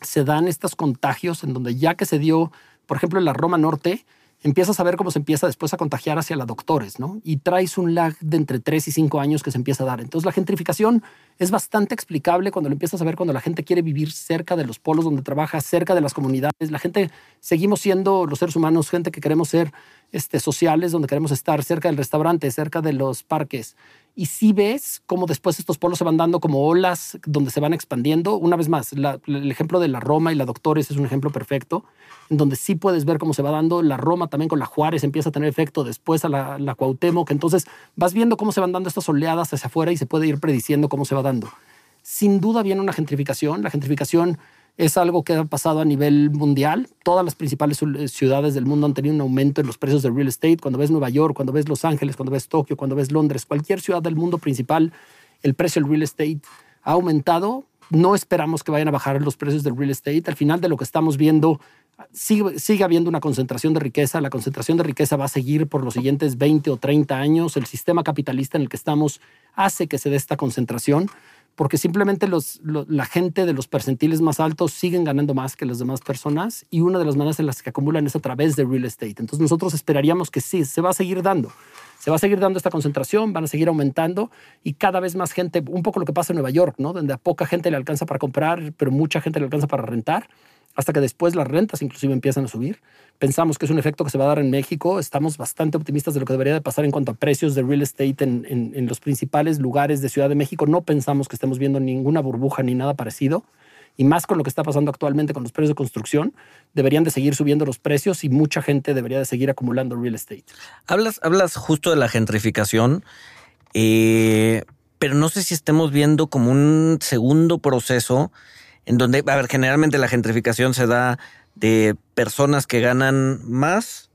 se dan estos contagios en donde ya que se dio, por ejemplo, en la Roma Norte, empiezas a ver cómo se empieza después a contagiar hacia la doctores, ¿no? Y traes un lag de entre 3 y 5 años que se empieza a dar. Entonces la gentrificación es bastante explicable cuando lo empiezas a ver cuando la gente quiere vivir cerca de los polos donde trabaja, cerca de las comunidades. La gente, seguimos siendo los seres humanos, gente que queremos ser este, sociales, donde queremos estar cerca del restaurante, cerca de los parques y si ves cómo después estos polos se van dando como olas donde se van expandiendo. Una vez más, el ejemplo de la Roma y la Doctores es un ejemplo perfecto, en donde sí puedes ver cómo se va dando. La Roma también con la Juárez empieza a tener efecto después a la, la Cuauhtémoc. Entonces vas viendo cómo se van dando estas oleadas hacia afuera y se puede ir prediciendo cómo se va dando. Sin duda viene una gentrificación. La gentrificación es algo que ha pasado a nivel mundial. Todas las principales ciudades del mundo han tenido un aumento en los precios del real estate. Cuando ves Nueva York, cuando ves Los Ángeles, cuando ves Tokio, cuando ves Londres, cualquier ciudad del mundo principal, el precio del real estate ha aumentado. No esperamos que vayan a bajar los precios del real estate. Al final de lo que estamos viendo, sigue, sigue habiendo una concentración de riqueza. La concentración de riqueza va a seguir por los siguientes 20 o 30 años. El sistema capitalista en el que estamos hace que se dé esta concentración porque simplemente la gente de los percentiles más altos siguen ganando más que las demás personas y una de las maneras en las que acumulan es a través de real estate. Entonces nosotros esperaríamos que sí, se va a seguir dando. Se va a seguir dando esta concentración, van a seguir aumentando y cada vez más gente, un poco lo que pasa en Nueva York, ¿no? Donde a poca gente le alcanza para comprar, pero mucha gente le alcanza para rentar hasta que después las rentas inclusive empiezan a subir. Pensamos que es un efecto que se va a dar en México. Estamos bastante optimistas de lo que debería de pasar en cuanto a precios de real estate en, en, los principales lugares de Ciudad de México. No pensamos que estemos viendo ninguna burbuja ni nada parecido. Y más con lo que está pasando actualmente con los precios de construcción, deberían de seguir subiendo los precios y mucha gente debería de seguir acumulando real estate. Hablas, hablas justo de la gentrificación, eh, pero no sé si estemos viendo como un segundo proceso en donde, a ver, generalmente la gentrificación se da de personas que ganan más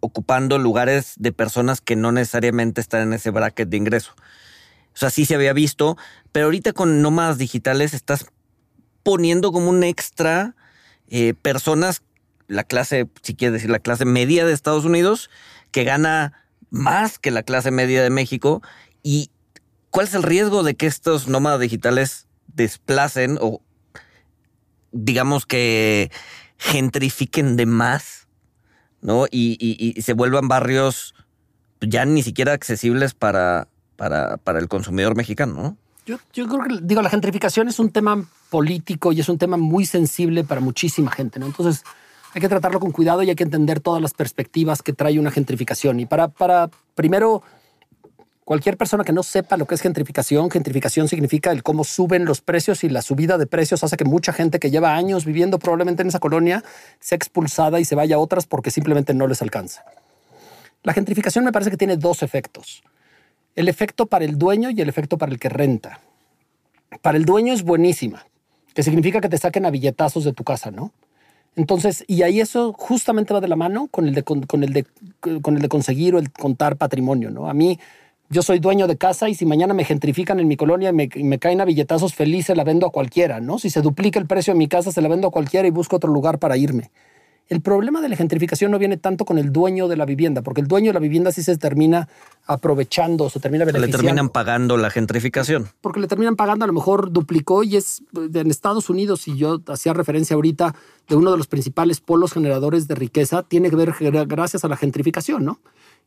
ocupando lugares de personas que no necesariamente están en ese bracket de ingreso. O sea, sí se había visto, pero ahorita con nómadas digitales estás poniendo como un extra eh, personas, la clase, si quieres decir, la clase media de Estados Unidos, que gana más que la clase media de México. ¿Y cuál es el riesgo de que estos nómadas digitales desplacen o digamos que gentrifiquen de más, ¿no? Y, se vuelvan barrios ya ni siquiera accesibles para, para, el consumidor mexicano, ¿no? Yo, yo, creo que, digo, la gentrificación es un tema político y es un tema muy sensible para muchísima gente, ¿no? Entonces, hay que tratarlo con cuidado y hay que entender todas las perspectivas que trae una gentrificación. Y para, para primero, cualquier persona que no sepa lo que es gentrificación, gentrificación significa el cómo suben los precios y la subida de precios hace que mucha gente que lleva años viviendo probablemente en esa colonia sea expulsada y se vaya a otras porque simplemente no les alcanza. La gentrificación me parece que tiene dos efectos. El efecto para el dueño y el efecto para el que renta. Para el dueño es buenísima, que significa que te saquen a billetazos de tu casa, ¿no? Entonces, y ahí eso justamente va de la mano con el de, con, el de, con el de conseguir o el contar patrimonio, ¿no? A mí, yo soy dueño de casa y si mañana me gentrifican en mi colonia y me, me, caen a billetazos, feliz se la vendo a cualquiera, ¿no? Si se duplica el precio de mi casa, se la vendo a cualquiera y busco otro lugar para irme. El problema de la gentrificación no viene tanto con el dueño de la vivienda, porque el dueño de la vivienda sí se termina aprovechando, se termina beneficiando. Le terminan pagando la gentrificación. Porque le terminan pagando, a lo mejor duplicó y es en Estados Unidos, y yo hacía referencia ahorita de uno de los principales polos generadores de riqueza, tiene que ver gracias a la gentrificación, ¿no?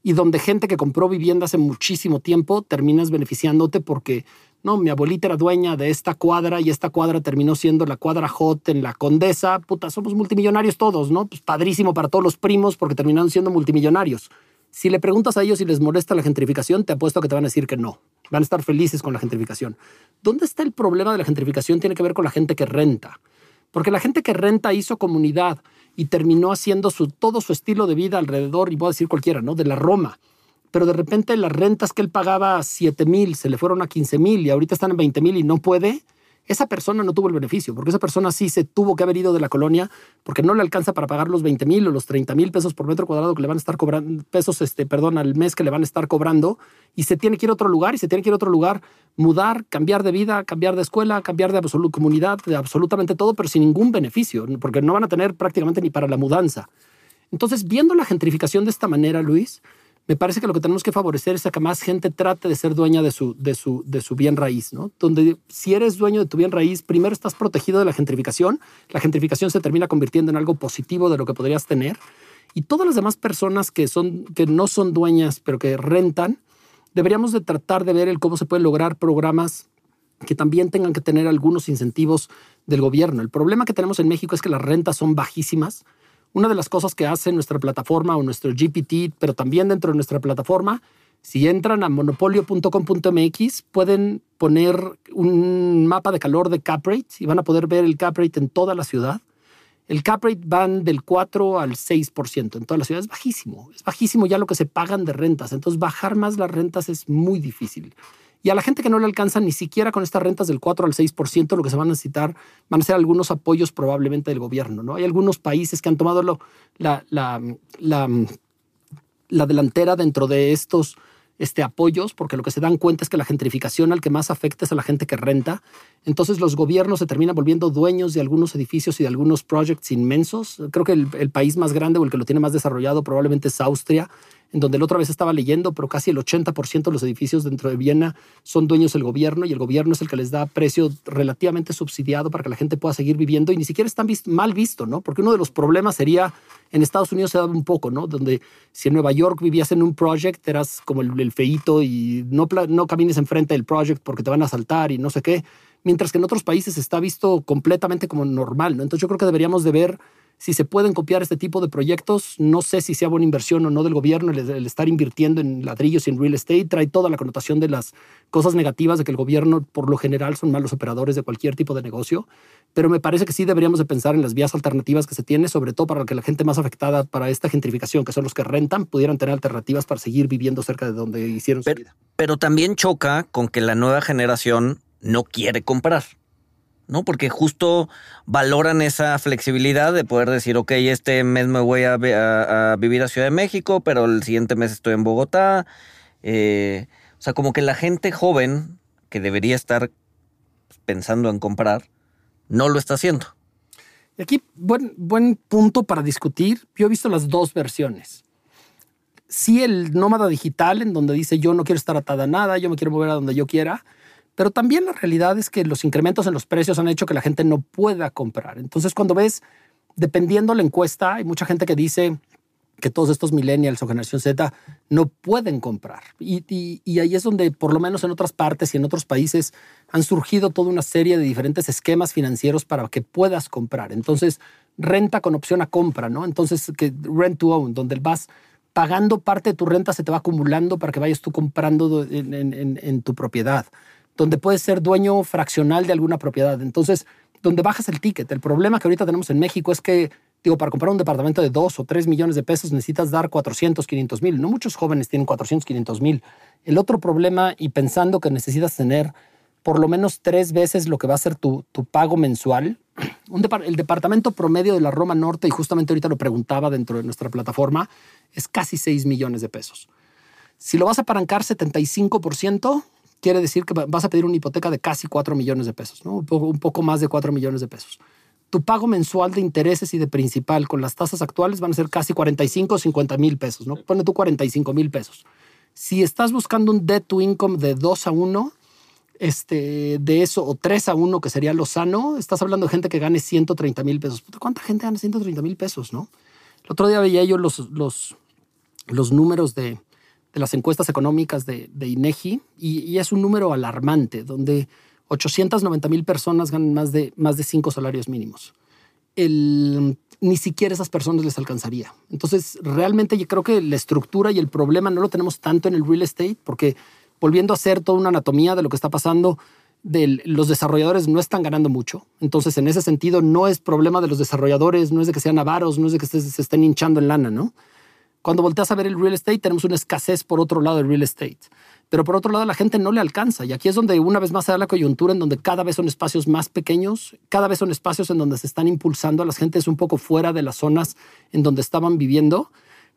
Y donde gente que compró vivienda hace muchísimo tiempo terminas beneficiándote porque no, mi abuelita era dueña de esta cuadra y esta cuadra terminó siendo la cuadra Hot en la Condesa. Puta, somos multimillonarios todos, ¿no? Pues padrísimo para todos los primos porque terminaron siendo multimillonarios. Si le preguntas a ellos si les molesta la gentrificación, te apuesto que te van a decir que no. Van a estar felices con la gentrificación. ¿Dónde está el problema de la gentrificación? Tiene que ver con la gente que renta. Porque la gente que renta hizo comunidad y terminó haciendo su, todo su estilo de vida alrededor, y voy a decir cualquiera, ¿no? De la Roma pero de repente las rentas que él pagaba 7 mil se le fueron a 15 mil y ahorita están en 20 mil y no puede, esa persona no tuvo el beneficio, porque esa persona sí se tuvo que haber ido de la colonia porque no le alcanza para pagar los 20 mil o los 30 mil pesos por metro cuadrado que le van a estar cobrando, pesos, este, perdón, al mes que le van a estar cobrando y se tiene que ir a otro lugar y se tiene que ir a otro lugar, mudar, cambiar de vida, cambiar de escuela, cambiar de comunidad, de absolutamente todo, pero sin ningún beneficio, porque no van a tener prácticamente ni para la mudanza. Entonces, viendo la gentrificación de esta manera, Luis, me parece que lo que tenemos que favorecer es a que más gente trate de ser dueña de su, de su, de su bien raíz, ¿no? Donde si eres dueño de tu bien raíz, primero estás protegido de la gentrificación, la gentrificación se termina convirtiendo en algo positivo de lo que podrías tener, y todas las demás personas que, son, que no son dueñas, pero que rentan, deberíamos de tratar de ver el cómo se pueden lograr programas que también tengan que tener algunos incentivos del gobierno. El problema que tenemos en México es que las rentas son bajísimas, una de las cosas que hace nuestra plataforma o nuestro GPT, pero también dentro de nuestra plataforma, si entran a monopolio.com.mx, pueden poner un mapa de calor de cap rate y van a poder ver el cap rate en toda la ciudad. El cap rate van del 4 al 6% en toda la ciudad. Es bajísimo. Es bajísimo ya lo que se pagan de rentas. Entonces, bajar más las rentas es muy difícil. Y a la gente que no le alcanza ni siquiera con estas rentas del 4 al 6%, lo que se van a necesitar van a ser algunos apoyos probablemente del gobierno. ¿no? Hay algunos países que han tomado lo, la, la, la, la delantera dentro de estos este, apoyos, porque lo que se dan cuenta es que la gentrificación al que más afecta es a la gente que renta. Entonces los gobiernos se terminan volviendo dueños de algunos edificios y de algunos proyectos inmensos. Creo que el, el, país más grande o el que lo tiene más desarrollado probablemente es Austria, en donde la otra vez estaba leyendo, pero casi el 80% de los edificios dentro de Viena son dueños del gobierno y el gobierno es el que les da precio relativamente subsidiado para que la gente pueda seguir viviendo y ni siquiera están mal visto, ¿no? Porque uno de los problemas sería, en Estados Unidos se daba un poco, ¿no? Donde si en Nueva York vivías en un project, eras como el, el feíto y no, no camines enfrente del project porque te van a asaltar y no sé qué, mientras que en otros países está visto completamente como normal, ¿no? Entonces yo creo que deberíamos de ver si se pueden copiar este tipo de proyectos. No sé si sea buena inversión o no del gobierno el, estar invirtiendo en ladrillos y en real estate. Trae toda la connotación de las cosas negativas de que el gobierno por lo general son malos operadores de cualquier tipo de negocio. Pero me parece que sí deberíamos de pensar en las vías alternativas que se tiene, sobre todo para que la gente más afectada para esta gentrificación, que son los que rentan, pudieran tener alternativas para seguir viviendo cerca de donde hicieron su vida. Pero también choca con que la nueva generación no quiere comprar. ¿No? Porque justo valoran esa flexibilidad de poder decir, ok, este mes me voy a, vivir a Ciudad de México, pero el siguiente mes estoy en Bogotá. Eh, o sea, como que la gente joven que debería estar pensando en comprar, no lo está haciendo. Y aquí, buen, buen punto para discutir. Yo he visto las dos versiones. Sí, el nómada digital, en donde dice yo no quiero estar atada a nada, yo me quiero mover a donde yo quiera pero también la realidad es que los incrementos en los precios han hecho que la gente no pueda comprar. Entonces, cuando ves, dependiendo la encuesta, hay mucha gente que dice, que todos estos millennials o generación Z no pueden comprar. Y, y, ahí es donde, por lo menos en otras partes y en otros países, han surgido toda una serie de diferentes esquemas financieros para que puedas comprar. Entonces, renta con opción a compra, ¿no? Entonces, que rent to own, donde vas pagando parte de tu renta, se te va acumulando para que vayas tú comprando en, tu propiedad, donde puedes ser dueño fraccional de alguna propiedad. Entonces, donde bajas el ticket. El problema que ahorita tenemos en México es que Digo, para comprar un departamento de 2 o 3 millones de pesos necesitas dar 400, 500 mil. No muchos jóvenes tienen 400, 500 mil. El otro problema, y pensando que necesitas tener por lo menos tres veces lo que va a ser tu, tu pago mensual, el departamento promedio de la Roma Norte, y justamente ahorita lo preguntaba dentro de nuestra plataforma, es casi 6 millones de pesos. Si lo vas a apalancar 75%, quiere decir que vas a pedir una hipoteca de casi 4 millones de pesos, ¿no? un, poco, un poco más de 4 millones de pesos tu pago mensual de intereses y de principal con las tasas actuales van a ser casi 45 o 50 mil pesos, ¿no? Pone tú 45 mil pesos. Si estás buscando un debt to income de 2 a 1, este, de eso, o 3 a 1, que sería lo sano, estás hablando de gente que gane 130 mil pesos. ¿Cuánta gente gana 130 mil pesos, no? El otro día veía yo los, los, los números de, de las encuestas económicas de, de INEGI y, es un número alarmante, donde 890 mil personas ganan más de, más de cinco salarios mínimos. El, ni siquiera esas personas les alcanzaría. Entonces, realmente yo creo que la estructura y el problema no lo tenemos tanto en el real estate, porque volviendo a hacer toda una anatomía de lo que está pasando, de los desarrolladores no están ganando mucho. Entonces, en ese sentido, no es problema de los desarrolladores, no es de que sean avaros, no es de que se, se estén hinchando en lana, ¿no? Cuando volteas a ver el real estate, tenemos una escasez por otro lado del real estate pero por otro lado la gente no le alcanza. Y aquí es donde una vez más se da la coyuntura en donde cada vez son espacios más pequeños, cada vez son espacios en donde se están impulsando a las gentes un poco fuera de las zonas en donde estaban viviendo.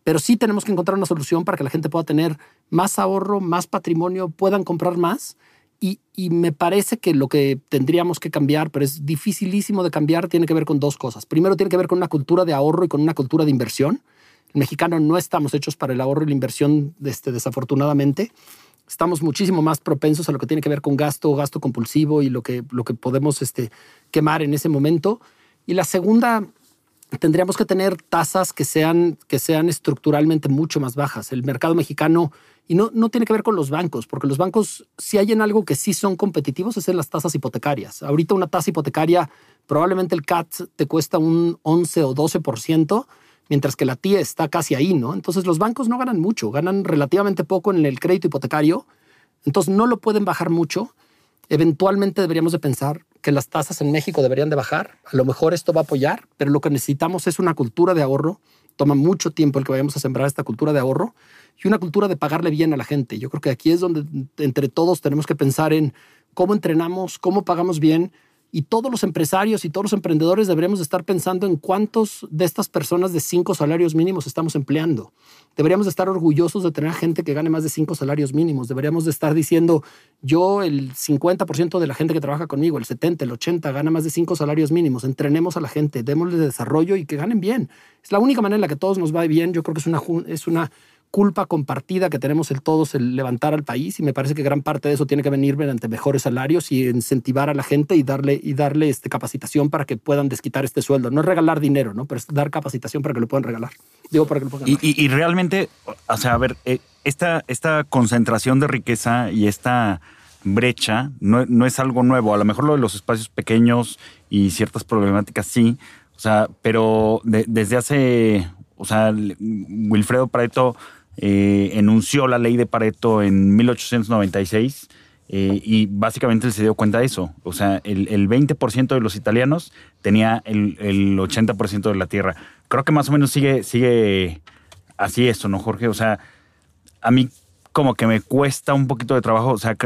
Pero sí tenemos que encontrar una solución para que la gente pueda tener más ahorro, más patrimonio, puedan comprar más. Y, y, me parece que lo que tendríamos que cambiar, pero es dificilísimo de cambiar, tiene que ver con dos cosas. Primero, tiene que ver con una cultura de ahorro y con una cultura de inversión. Mexicano no estamos hechos para el ahorro y la inversión, este, desafortunadamente estamos muchísimo más propensos a lo que tiene que ver con gasto, gasto compulsivo y lo que, lo que podemos este, quemar en ese momento. Y la segunda, tendríamos que tener tasas que sean, que sean estructuralmente mucho más bajas. El mercado mexicano, y no, no tiene que ver con los bancos, porque los bancos, si hay en algo que sí son competitivos, es en las tasas hipotecarias. Ahorita una tasa hipotecaria, probablemente el CAT te cuesta un 11 o 12%, mientras que la tía está casi ahí, ¿no? Entonces los bancos no ganan mucho, ganan relativamente poco en el crédito hipotecario, entonces no lo pueden bajar mucho. Eventualmente deberíamos de pensar que las tasas en México deberían de bajar. A lo mejor esto va a apoyar, pero lo que necesitamos es una cultura de ahorro. Toma mucho tiempo el que vayamos a sembrar esta cultura de ahorro y una cultura de pagarle bien a la gente. Yo creo que aquí es donde entre todos tenemos que pensar en cómo entrenamos, cómo pagamos bien y todos los empresarios y todos los emprendedores deberíamos estar pensando en cuántos de estas personas de cinco salarios mínimos estamos empleando. Deberíamos de estar orgullosos de tener gente que gane más de cinco salarios mínimos. Deberíamos de estar diciendo, yo el 50% de la gente que trabaja conmigo, el 70, el 80, gana más de cinco salarios mínimos. Entrenemos a la gente, démosle desarrollo y que ganen bien. Es la única manera en la que todos nos va bien. Yo creo que es una, es una culpa compartida que tenemos el todos el levantar al país y me parece que gran parte de eso tiene que venir mediante mejores salarios y incentivar a la gente y darle y darle este capacitación para que puedan desquitar este sueldo. No es regalar dinero, ¿no? Pero es dar capacitación para que lo puedan regalar. Digo, para que lo puedan y, y, realmente, o sea, a ver, eh, esta, esta concentración de riqueza y esta brecha no, no es algo nuevo. A lo mejor lo de los espacios pequeños y ciertas problemáticas sí, o sea, pero desde hace, o sea, Wilfredo Pareto eh, enunció la ley de Pareto en 1896 eh, y básicamente se dio cuenta de eso. O sea, el, 20% de los italianos tenía el, 80% de la tierra. Creo que más o menos sigue, sigue así esto, ¿no, Jorge? O sea, a mí como que me cuesta un poquito de trabajo. O sea,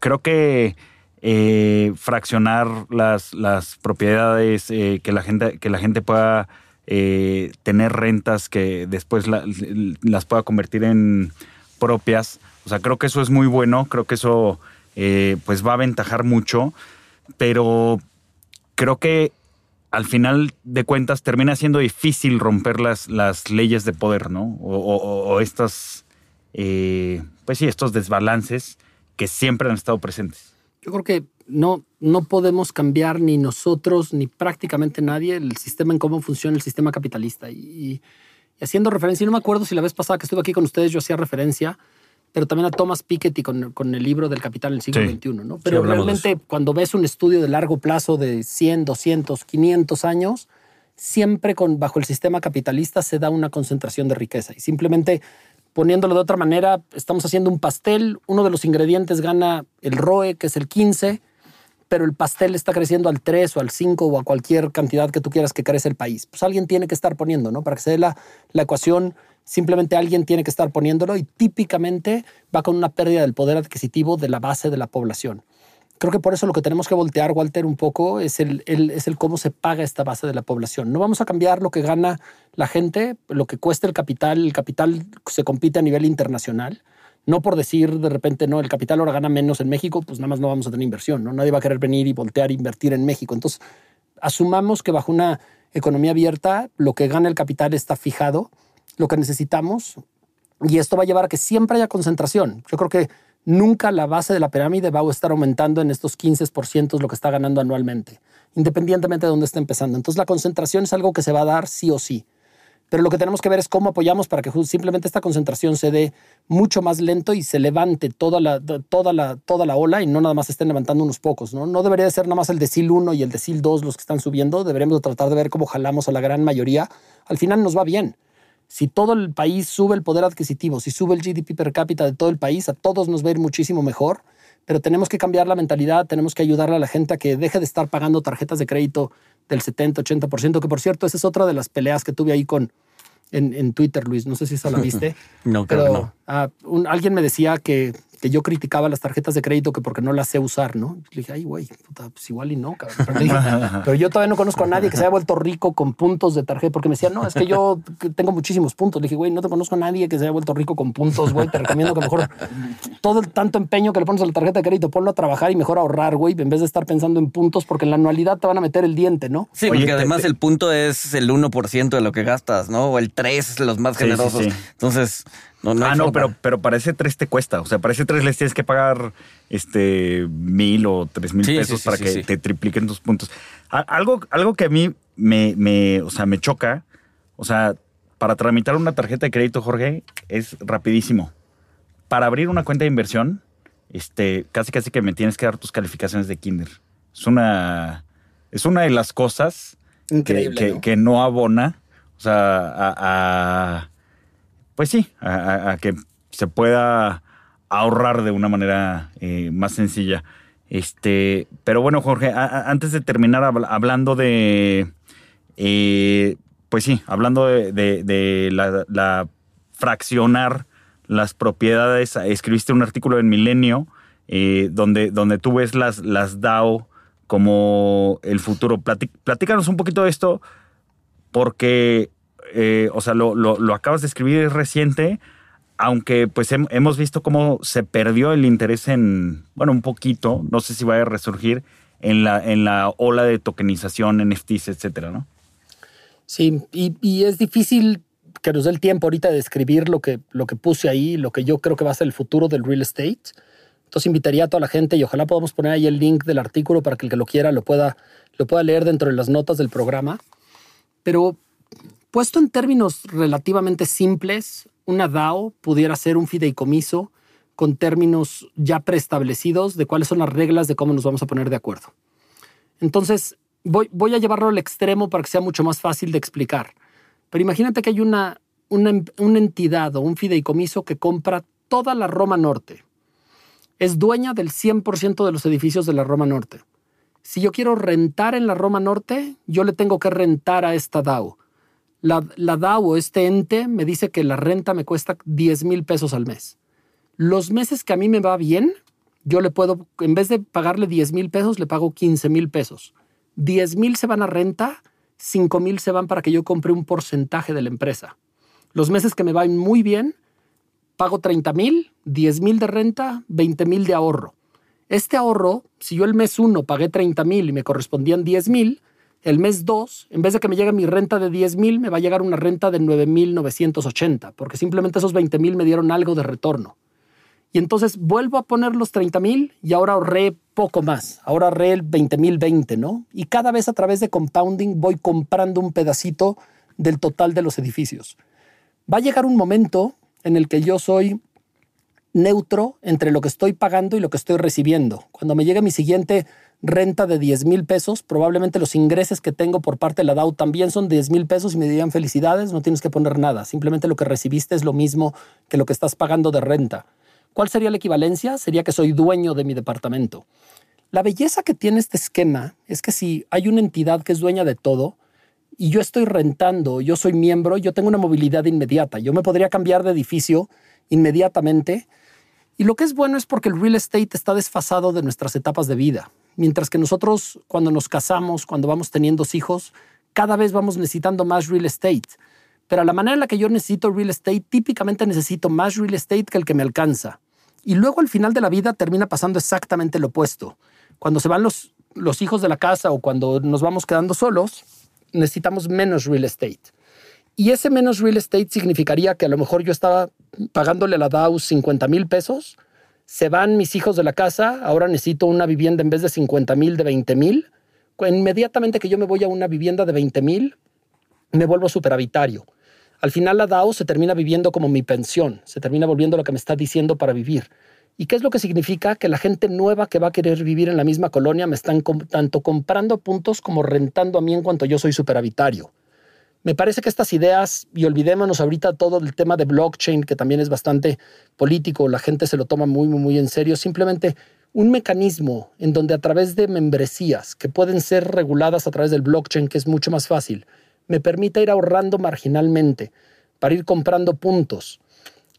creo que eh, fraccionar las, las propiedades, que, la gente, que la gente pueda eh, tener rentas que después las pueda convertir en propias. O sea, creo que eso es muy bueno, creo que eso eh, pues va a aventajar mucho, pero creo que al final de cuentas termina siendo difícil romper las, las leyes de poder, ¿no? O, estas, eh, pues sí, estos desbalances que siempre han estado presentes. Yo creo que no, no podemos cambiar ni nosotros ni prácticamente nadie el sistema en cómo funciona el sistema capitalista. Y, Y haciendo referencia, y no me acuerdo si la vez pasada que estuve aquí con ustedes yo hacía referencia, pero también a Thomas Piketty con, con el libro del Capital del siglo Sí. XXI, ¿no? Pero de realmente cuando ves un estudio de largo plazo de 100, 200, 500 años, siempre con, bajo el sistema capitalista se da una concentración de riqueza. Y simplemente poniéndolo de otra manera, estamos haciendo un pastel, uno de los ingredientes gana el ROE, que es el 15, pero el pastel está creciendo al 3 o al 5 o a cualquier cantidad que tú quieras que crece el país. Pues alguien tiene que estar poniendo, ¿no? Para que se dé la, la ecuación, simplemente alguien tiene que estar poniéndolo y típicamente va con una pérdida del poder adquisitivo de la base de la población. Creo que por eso lo que tenemos que voltear, Walter, un poco es el, es el cómo se paga esta base de la población. No vamos a cambiar lo que gana la gente, lo que cuesta el capital. El capital se compite a nivel internacional. No por decir de repente, no, el capital ahora gana menos en México, pues nada más no vamos a tener inversión, ¿no? Nadie va a querer venir y voltear invertir en México. Entonces, asumamos que bajo una economía abierta, lo que gana el capital está fijado, lo que necesitamos, y esto va a llevar a que siempre haya concentración. Yo creo que nunca la base de la pirámide va a estar aumentando en estos 15% lo que está ganando anualmente, independientemente de dónde esté empezando. Entonces, la concentración es algo que se va a dar sí o sí. Pero lo que tenemos que ver es cómo apoyamos para que simplemente esta concentración se dé mucho más lento y se levante toda la, toda la, toda la ola y no nada más estén levantando unos pocos. ¿no? no debería de ser nada más el decil 1 y el decil 2 los que están subiendo. Deberíamos de tratar de ver cómo jalamos a la gran mayoría. Al final nos va bien. Si todo el país sube el poder adquisitivo, si sube el GDP per cápita de todo el país, a todos nos va a ir muchísimo mejor. Pero tenemos que cambiar la mentalidad, tenemos que ayudarle a la gente a que deje de estar pagando tarjetas de crédito del 70, 80%, que por cierto, esa es otra de las peleas que tuve ahí con en, en Twitter, Luis. No sé si esa la viste. No, creo que no. ah, un- alguien me decía que, que yo criticaba las tarjetas de crédito que porque no las sé usar, ¿no? Le dije, ay, güey, puta, pues igual y no, cabrón. Pero, le dije, pero yo todavía no conozco a nadie que se haya vuelto rico con puntos de tarjeta, porque me decía, no, es que yo tengo muchísimos puntos. Le dije, güey, no te conozco a nadie que se haya vuelto rico con puntos, güey. Te recomiendo que mejor todo el tanto empeño que le pones a la tarjeta de crédito, ponlo a trabajar y mejor ahorrar, güey, en vez de estar pensando en puntos, porque en la anualidad te van a meter el diente, ¿no? Sí, Oye, porque te- además te- el punto es el 1% de lo que gastas, ¿no? O el 3, los más Sí, sí, generosos. sí. Entonces, no, no ah, no, pero, pero para ese 3 te cuesta. O sea, para ese 3 les tienes que pagar este mil o tres mil Sí, pesos sí, para sí, que sí. te tripliquen tus puntos. Algo, algo que a mí me, me, o sea, me choca, o sea, para tramitar una tarjeta de crédito, Jorge, es rapidísimo. Para abrir una cuenta de inversión, este, casi casi que me tienes que dar tus calificaciones de Kinder. Es una, es una de las cosas que- Increíble, que, ¿no? que no abona, o sea, a, a- pues sí, a, que se pueda ahorrar de una manera eh, más sencilla. Este, pero bueno, Jorge, antes de terminar habl- hablando de, eh, pues sí, hablando de, de- la, fraccionar las propiedades, escribiste un artículo en Milenio eh, donde, donde tú ves las, las DAO como el futuro. Platícanos un poquito de esto, porque, eh, o sea, lo, lo- lo acabas de escribir, es reciente, aunque pues hem- hemos visto cómo se perdió el interés en, bueno, un poquito, no sé si vaya a resurgir en la, en la ola de tokenización, NFTs, etcétera, ¿no? Sí, y, y es difícil que nos dé el tiempo ahorita de describir lo que, lo que puse ahí, lo que yo creo que va a ser el futuro del real estate. Entonces invitaría a toda la gente y ojalá podamos poner ahí el link del artículo para que el que lo quiera lo pueda, lo pueda leer dentro de las notas del programa. Pero puesto en términos relativamente simples, una DAO pudiera ser un fideicomiso con términos ya preestablecidos de cuáles son las reglas de cómo nos vamos a poner de acuerdo. Entonces, voy, a llevarlo al extremo para que sea mucho más fácil de explicar. Pero imagínate que hay una, una entidad o un fideicomiso que compra toda la Roma Norte. Es dueña del 100% de los edificios de la Roma Norte. Si yo quiero rentar en la Roma Norte, yo le tengo que rentar a esta DAO. La, la DAO este ente me dice que la renta me cuesta 10 mil pesos al mes. Los meses que a mí me va bien, yo le puedo, en vez de pagarle 10 mil pesos, le pago 15 mil pesos. 10 mil se van a renta, 5 mil se van para que yo compre un porcentaje de la empresa. Los meses que me van muy bien, pago 30 mil, 10 mil de renta, 20 mil de ahorro. Este ahorro, si yo el mes 1 pagué 30 mil y me correspondían 10 mil, el mes 2, en vez de que me llegue mi renta de 10 mil, me va a llegar una renta de 9,980, porque simplemente esos 20 mil me dieron algo de retorno. Y entonces vuelvo a poner los 30 mil y ahora ahorré poco más. Ahora ahorré el 20 mil 20, ¿no? Y cada vez a través de compounding voy comprando un pedacito del total de los edificios. Va a llegar un momento en el que yo soy neutro entre lo que estoy pagando y lo que estoy recibiendo. Cuando me llegue mi siguiente renta de 10 mil pesos, probablemente los ingresos que tengo por parte de la DAO también son 10 mil pesos y me dirían felicidades, no tienes que poner nada, simplemente lo que recibiste es lo mismo que lo que estás pagando de renta. ¿Cuál sería la equivalencia? Sería que soy dueño de mi departamento. La belleza que tiene este esquema es que si hay una entidad que es dueña de todo y yo estoy rentando, yo soy miembro, yo tengo una movilidad inmediata, yo me podría cambiar de edificio inmediatamente. Y lo que es bueno es porque el real estate está desfasado de nuestras etapas de vida. Mientras que nosotros cuando nos casamos, cuando vamos teniendo hijos, cada vez vamos necesitando más real estate. Pero a la manera en la que yo necesito real estate, típicamente necesito más real estate que el que me alcanza. Y luego al final de la vida termina pasando exactamente lo opuesto. Cuando se van los, los hijos de la casa o cuando nos vamos quedando solos, necesitamos menos real estate. Y ese menos real estate significaría que a lo mejor yo estaba pagándole a la DAO 50 mil pesos, se van mis hijos de la casa, ahora necesito una vivienda en vez de 50 mil, de 20 mil. Inmediatamente que yo me voy a una vivienda de 20 mil, me vuelvo superhabitario. Al final la DAO se termina viviendo como mi pensión, se termina volviendo lo que me está diciendo para vivir. ¿Y qué es lo que significa? Que la gente nueva que va a querer vivir en la misma colonia me están tanto comprando puntos como rentando a mí en cuanto yo soy superhabitario. Me parece que estas ideas, y olvidémonos ahorita todo el tema de blockchain, que también es bastante político, la gente se lo toma muy, muy, muy en serio, simplemente un mecanismo en donde a través de membresías que pueden ser reguladas a través del blockchain, que es mucho más fácil, me permita ir ahorrando marginalmente para ir comprando puntos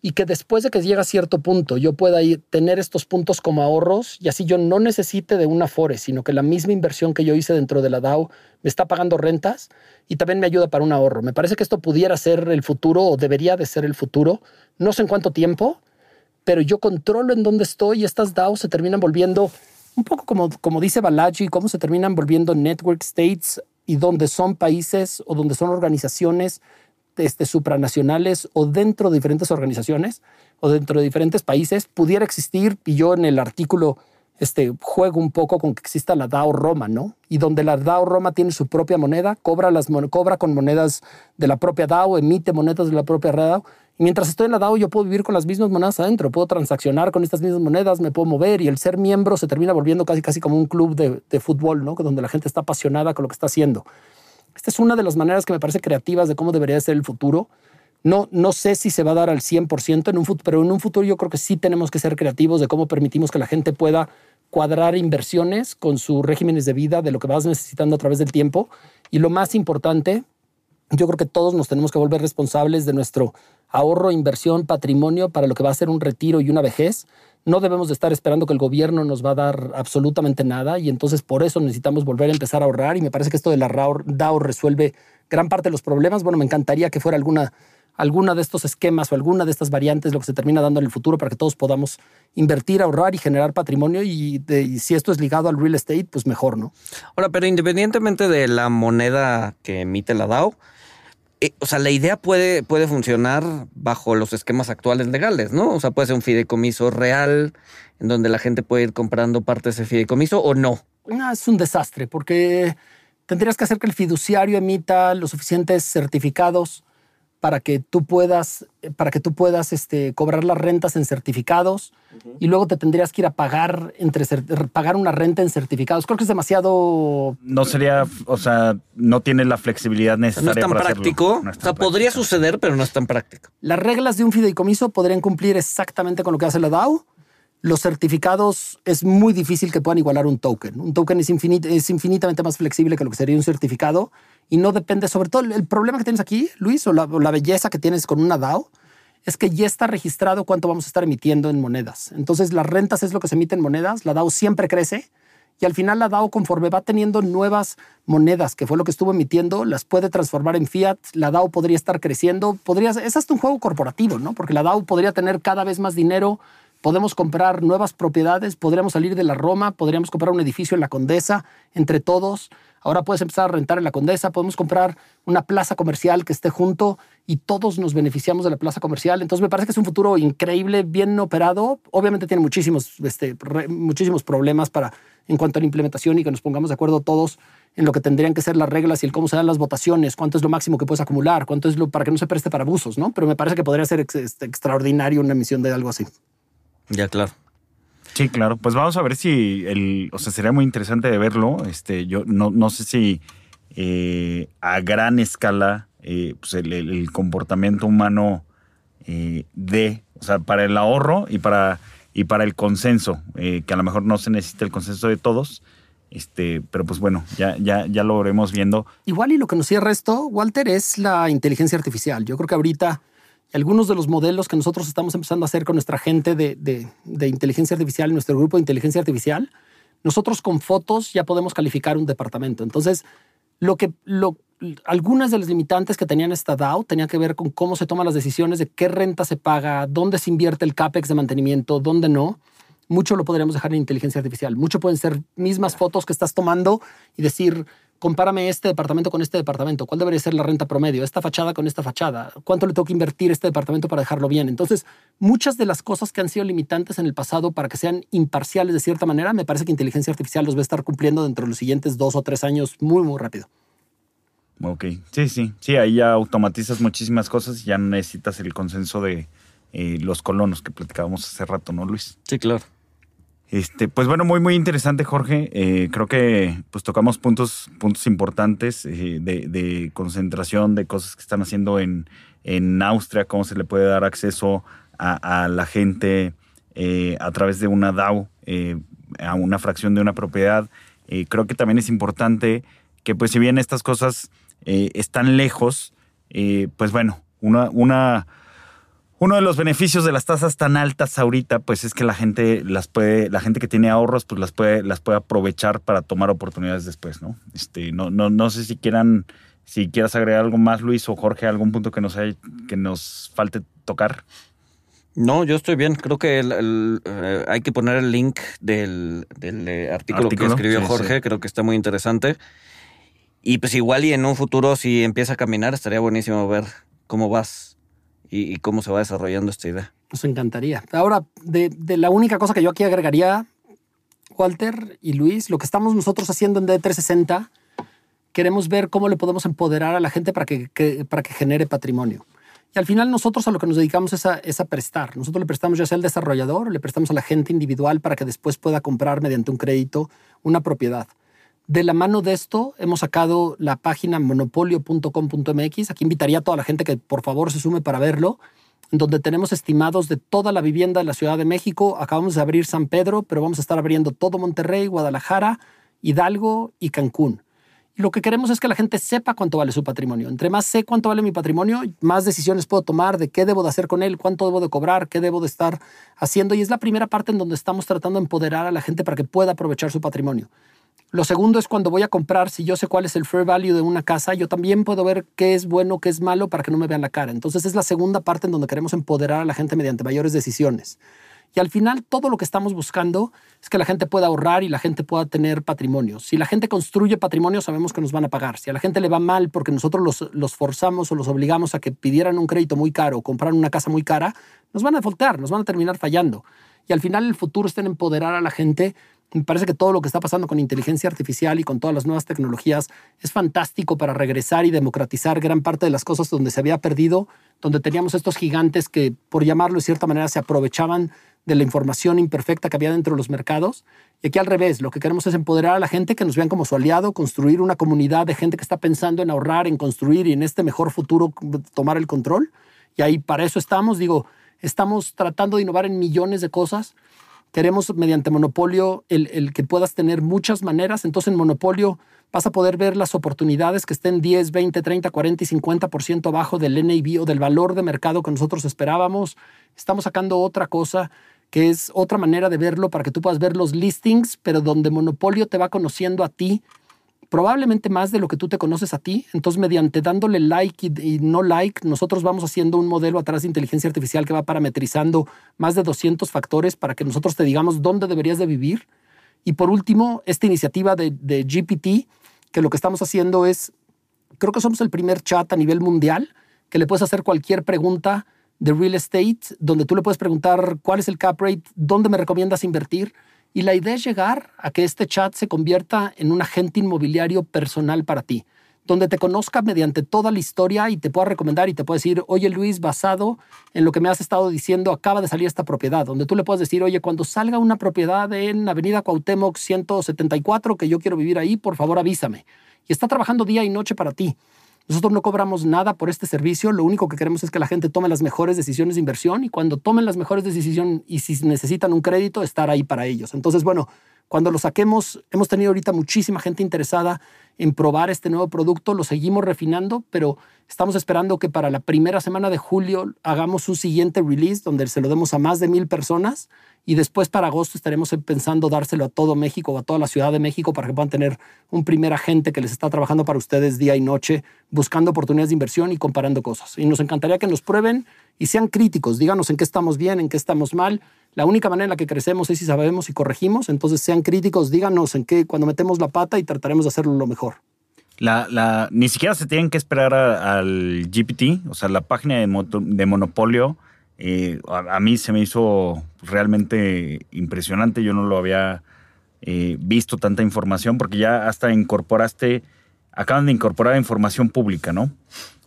y que después de que llegue a cierto punto yo pueda ir, tener estos puntos como ahorros y así yo no necesite de una FORE, sino que la misma inversión que yo hice dentro de la DAO me está pagando rentas y también me ayuda para un ahorro. Me parece que esto pudiera ser el futuro o debería de ser el futuro. No sé en cuánto tiempo, pero yo controlo en dónde estoy y estas DAOs se terminan volviendo un poco como, como dice Balaji, cómo se terminan volviendo network states y donde son países o donde son organizaciones este, supranacionales o dentro de diferentes organizaciones o dentro de diferentes países pudiera existir, y yo en el artículo este, juego un poco con que exista la DAO Roma, ¿no? Y donde la DAO Roma tiene su propia moneda, cobra, las, cobra con monedas de la propia DAO, emite monedas de la propia DAO. Y mientras estoy en la DAO, yo puedo vivir con las mismas monedas adentro, puedo transaccionar con estas mismas monedas, me puedo mover y el ser miembro se termina volviendo casi, casi como un club de, de fútbol, ¿no? Donde la gente está apasionada con lo que está haciendo. Esta es una de las maneras que me parece creativas de cómo debería ser el futuro. No, no sé si se va a dar al 100% en un futuro, pero en un futuro yo creo que sí tenemos que ser creativos de cómo permitimos que la gente pueda cuadrar inversiones con sus regímenes de vida, de lo que vas necesitando a través del tiempo. Y lo más importante, yo creo que todos nos tenemos que volver responsables de nuestro ahorro, inversión, patrimonio para lo que va a ser un retiro y una vejez. No debemos de estar esperando que el gobierno nos va a dar absolutamente nada y entonces por eso necesitamos volver a empezar a ahorrar y me parece que esto de la DAO resuelve gran parte de los problemas. Bueno, me encantaría que fuera alguna, alguna de estos esquemas o alguna de estas variantes lo que se termina dando en el futuro para que todos podamos invertir, ahorrar y generar patrimonio y, y si esto es ligado al real estate, pues mejor, ¿no? Ahora, pero independientemente de la moneda que emite la DAO, eh, o sea, la idea puede, puede funcionar bajo los esquemas actuales legales, ¿no? O sea, puede ser un fideicomiso real en donde la gente puede ir comprando parte de ese fideicomiso o no. No, es un desastre porque tendrías que hacer que el fiduciario emita los suficientes certificados para que tú puedas, para que tú puedas este, cobrar las rentas en certificados y luego te tendrías que ir a pagar, entre, pagar una renta en certificados. Creo que es demasiado... No sería, o sea, no tiene la flexibilidad necesaria. No es tan práctico. o sea, podría suceder, pero no es tan práctico. Las reglas de un fideicomiso podrían cumplir exactamente con lo que hace la DAO. Los certificados es muy difícil que puedan igualar un token. Un token es, es infinitamente más flexible que lo que sería un certificado y no depende, sobre todo el problema que tienes aquí, Luis, o la, belleza que tienes con una DAO, es que ya está registrado cuánto vamos a estar emitiendo en monedas. Entonces las rentas es lo que se emite en monedas, la DAO siempre crece y al final la DAO conforme va teniendo nuevas monedas, que fue lo que estuvo emitiendo, las puede transformar en fiat, la DAO podría estar creciendo, podría, es hasta un juego corporativo, ¿no? Porque la DAO podría tener cada vez más dinero, podemos comprar nuevas propiedades, podríamos salir de la Roma, podríamos comprar un edificio en la Condesa entre todos. Ahora puedes empezar a rentar en la Condesa, podemos comprar una plaza comercial que esté junto y todos nos beneficiamos de la plaza comercial. Entonces me parece que es un futuro increíble, bien operado. Obviamente tiene muchísimos, este, muchísimos problemas para, en cuanto a la implementación y que nos pongamos de acuerdo todos en lo que tendrían que ser las reglas y cómo se dan las votaciones, cuánto es lo máximo que puedes acumular, cuánto es lo para que no se preste para abusos, ¿no? Pero me parece que podría ser este, extraordinario una emisión de algo así. Ya, claro. Sí, claro. Pues vamos a ver si o sea, sería muy interesante de verlo. Este, yo no, no sé si eh, a gran escala, eh, pues el, comportamiento humano eh, de, o sea, para el ahorro y para y para el consenso, que a lo mejor no se necesita el consenso de todos, este, pero pues bueno, ya, ya, ya lo veremos viendo. Igual y lo que nos cierra esto, Walter, es la inteligencia artificial. Yo creo que ahorita algunos de los modelos que nosotros estamos empezando a hacer con nuestra gente de, de- inteligencia artificial, nuestro grupo de inteligencia artificial, nosotros con fotos ya podemos calificar un departamento. Entonces, lo que lo, algunas de las limitantes que tenían esta DAO tenían que ver con cómo se toman las decisiones de qué renta se paga, dónde se invierte el CAPEX de mantenimiento, dónde no. Mucho lo podríamos dejar en inteligencia artificial. Mucho pueden ser mismas fotos que estás tomando y decir, compárame este departamento con este departamento. ¿Cuál debería ser la renta promedio? Esta fachada con esta fachada. ¿Cuánto le tengo que invertir a este departamento para dejarlo bien? Entonces, muchas de las cosas que han sido limitantes en el pasado para que sean imparciales de cierta manera, me parece que inteligencia artificial los va a estar cumpliendo dentro de los siguientes dos o tres años muy, muy rápido. Ok, sí, sí, sí, ahí ya automatizas muchísimas cosas y ya no necesitas el consenso de eh, los colonos que platicábamos hace rato, ¿no, Luis? Sí, claro. Este, pues bueno, muy, muy interesante, Jorge. Eh, creo que pues tocamos puntos, puntos importantes eh, de, concentración, de cosas que están haciendo en, en Austria, cómo se le puede dar acceso a, la gente eh, a través de una DAO, a una fracción de una propiedad. Creo que también es importante que, pues, si bien estas cosas están lejos, pues bueno, una, una, uno de los beneficios de las tasas tan altas ahorita, pues es que la gente las puede, la gente que tiene ahorros, pues las puede, las puede aprovechar para tomar oportunidades después, ¿no? Este, no, no, no sé si quieran, si quieras agregar algo más, Luis o Jorge, algún punto que nos hay, que nos falte tocar. No, yo estoy bien. Creo que el- el, eh, hay que poner el link del, del, eh, artículo, Artículo, que escribió sí, Jorge. sí. Creo que está muy interesante. Y pues igual y en un futuro si empieza a caminar estaría buenísimo ver cómo vas y, cómo se va desarrollando esta idea. Nos encantaría. Ahora, de, la única cosa que yo aquí agregaría, Walter y Luis, lo que estamos nosotros haciendo en D360, queremos ver cómo le podemos empoderar a la gente para que, para que genere patrimonio. Y al final nosotros a lo que nos dedicamos es a, es a prestar. Nosotros le prestamos ya sea al desarrollador, le prestamos a la gente individual para que después pueda comprar mediante un crédito una propiedad. De la mano de esto hemos sacado la página monopolio.com.mx. Aquí invitaría a toda la gente que por favor se sume para verlo donde tenemos estimados de toda la vivienda de la Ciudad de México. Acabamos de abrir San Pedro, pero vamos a estar abriendo todo Monterrey, Guadalajara, Hidalgo y Cancún. Y lo que queremos es que la gente sepa cuánto vale su patrimonio. Entre más sé cuánto vale mi patrimonio, más decisiones puedo tomar de qué debo de hacer con él, cuánto debo de cobrar, qué debo de estar haciendo. Y es la primera parte en donde estamos tratando de empoderar a la gente para que pueda aprovechar su patrimonio. Lo segundo es cuando voy a comprar, si yo sé cuál es el fair value de una casa, yo también puedo ver qué es bueno, qué es malo para que no me vean la cara. Entonces es la segunda parte en donde queremos empoderar a la gente mediante mayores decisiones. Y al final todo lo que estamos buscando es que la gente pueda ahorrar y la gente pueda tener patrimonio. Si la gente construye patrimonio, sabemos que nos van a pagar. Si a la gente le va mal porque nosotros los, los forzamos o los obligamos a que pidieran un crédito muy caro o compraran una casa muy cara, nos van a defaultar, nos van a terminar fallando. Y al final el futuro está en empoderar a la gente me parece que todo lo que está pasando con inteligencia artificial y con todas las nuevas tecnologías es fantástico para regresar y democratizar gran parte de las cosas donde se había perdido, donde teníamos estos gigantes que, por llamarlo de cierta manera, se aprovechaban de la información imperfecta que había dentro de los mercados. Y aquí al revés, lo que queremos es empoderar a la gente, que nos vean como su aliado, construir una comunidad de gente que está pensando en ahorrar, en construir y en este mejor futuro tomar el control. Y ahí para eso estamos, digo, estamos tratando de innovar en millones de cosas queremos mediante monopolio el, el, que puedas tener muchas maneras. Entonces en monopolio vas a poder ver las oportunidades que estén 10, 20, 30, 40 y 50% abajo del NAV o del valor de mercado que nosotros esperábamos. Estamos sacando otra cosa que es otra manera de verlo para que tú puedas ver los listings, pero donde monopolio te va conociendo a ti probablemente más de lo que tú te conoces a ti. Entonces, mediante dándole like y, no like, nosotros vamos haciendo un modelo atrás de inteligencia artificial que va parametrizando más de 200 factores para que nosotros te digamos dónde deberías de vivir. Y por último, esta iniciativa de, de GPT, que lo que estamos haciendo es, creo que somos el primer chat a nivel mundial que le puedes hacer cualquier pregunta de real estate, donde tú le puedes preguntar cuál es el cap rate, dónde me recomiendas invertir Y la idea es llegar a que este chat se convierta en un agente inmobiliario personal para ti, donde te conozca mediante toda la historia y te pueda recomendar y te pueda decir, oye Luis, basado en lo que me has estado diciendo, acaba de salir esta propiedad, donde tú le puedes decir, oye, cuando salga una propiedad en Avenida Cuauhtémoc 174, que yo quiero vivir ahí, por favor avísame. Y está trabajando día y noche para ti. Nosotros no cobramos nada por este servicio, lo único que queremos es que la gente tome las mejores decisiones de inversión y cuando tomen las mejores decisiones y si necesitan un crédito, estar ahí para ellos. Entonces, bueno, cuando lo saquemos, hemos tenido ahorita muchísima gente interesada en probar este nuevo producto, lo seguimos refinando, pero estamos esperando que para la primera semana de julio hagamos un siguiente release donde se lo demos a más de mil personas y después para agosto estaremos pensando dárselo a todo México o a toda la Ciudad de México para que puedan tener un primer agente que les está trabajando para ustedes día y noche, buscando oportunidades de inversión y comparando cosas. Y nos encantaría que nos prueben y sean críticos, díganos en qué estamos bien, en qué estamos mal. La única manera en la que crecemos es si sabemos y corregimos, entonces sean críticos, díganos en qué cuando metemos la pata y trataremos de hacerlo lo mejor. La, ni siquiera se tienen que esperar al GPT, o sea, la página de, de Monopolio eh, a, mí se me hizo realmente impresionante. Yo no lo había eh, visto tanta información porque ya hasta incorporaste, acaban de incorporar información pública, ¿no?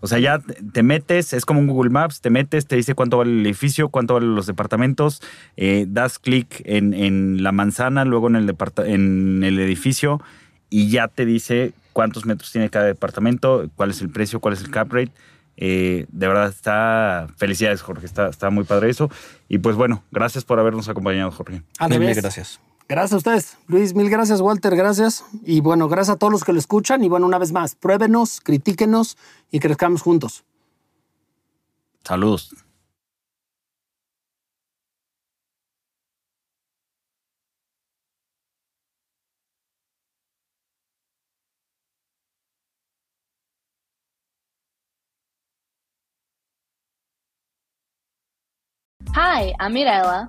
O sea, ya te metes, es como un Google Maps, te metes, te dice cuánto vale el edificio, cuánto valen los departamentos, eh, das clic en, la manzana, luego en el, en el edificio y ya te dice cuántos metros tiene cada departamento, cuál es el precio, cuál es el cap rate. Eh, de verdad está. Felicidades, Jorge. Está, está muy padre eso. Y pues bueno, gracias por habernos acompañado, Jorge. Mil gracias. Gracias a ustedes. Luis, mil gracias, Walter, gracias. Y bueno, gracias a todos los que lo escuchan. Y bueno, una vez más, pruébenos, critíquenos y crezcamos juntos. Saludos. Hi, I'm Mirella.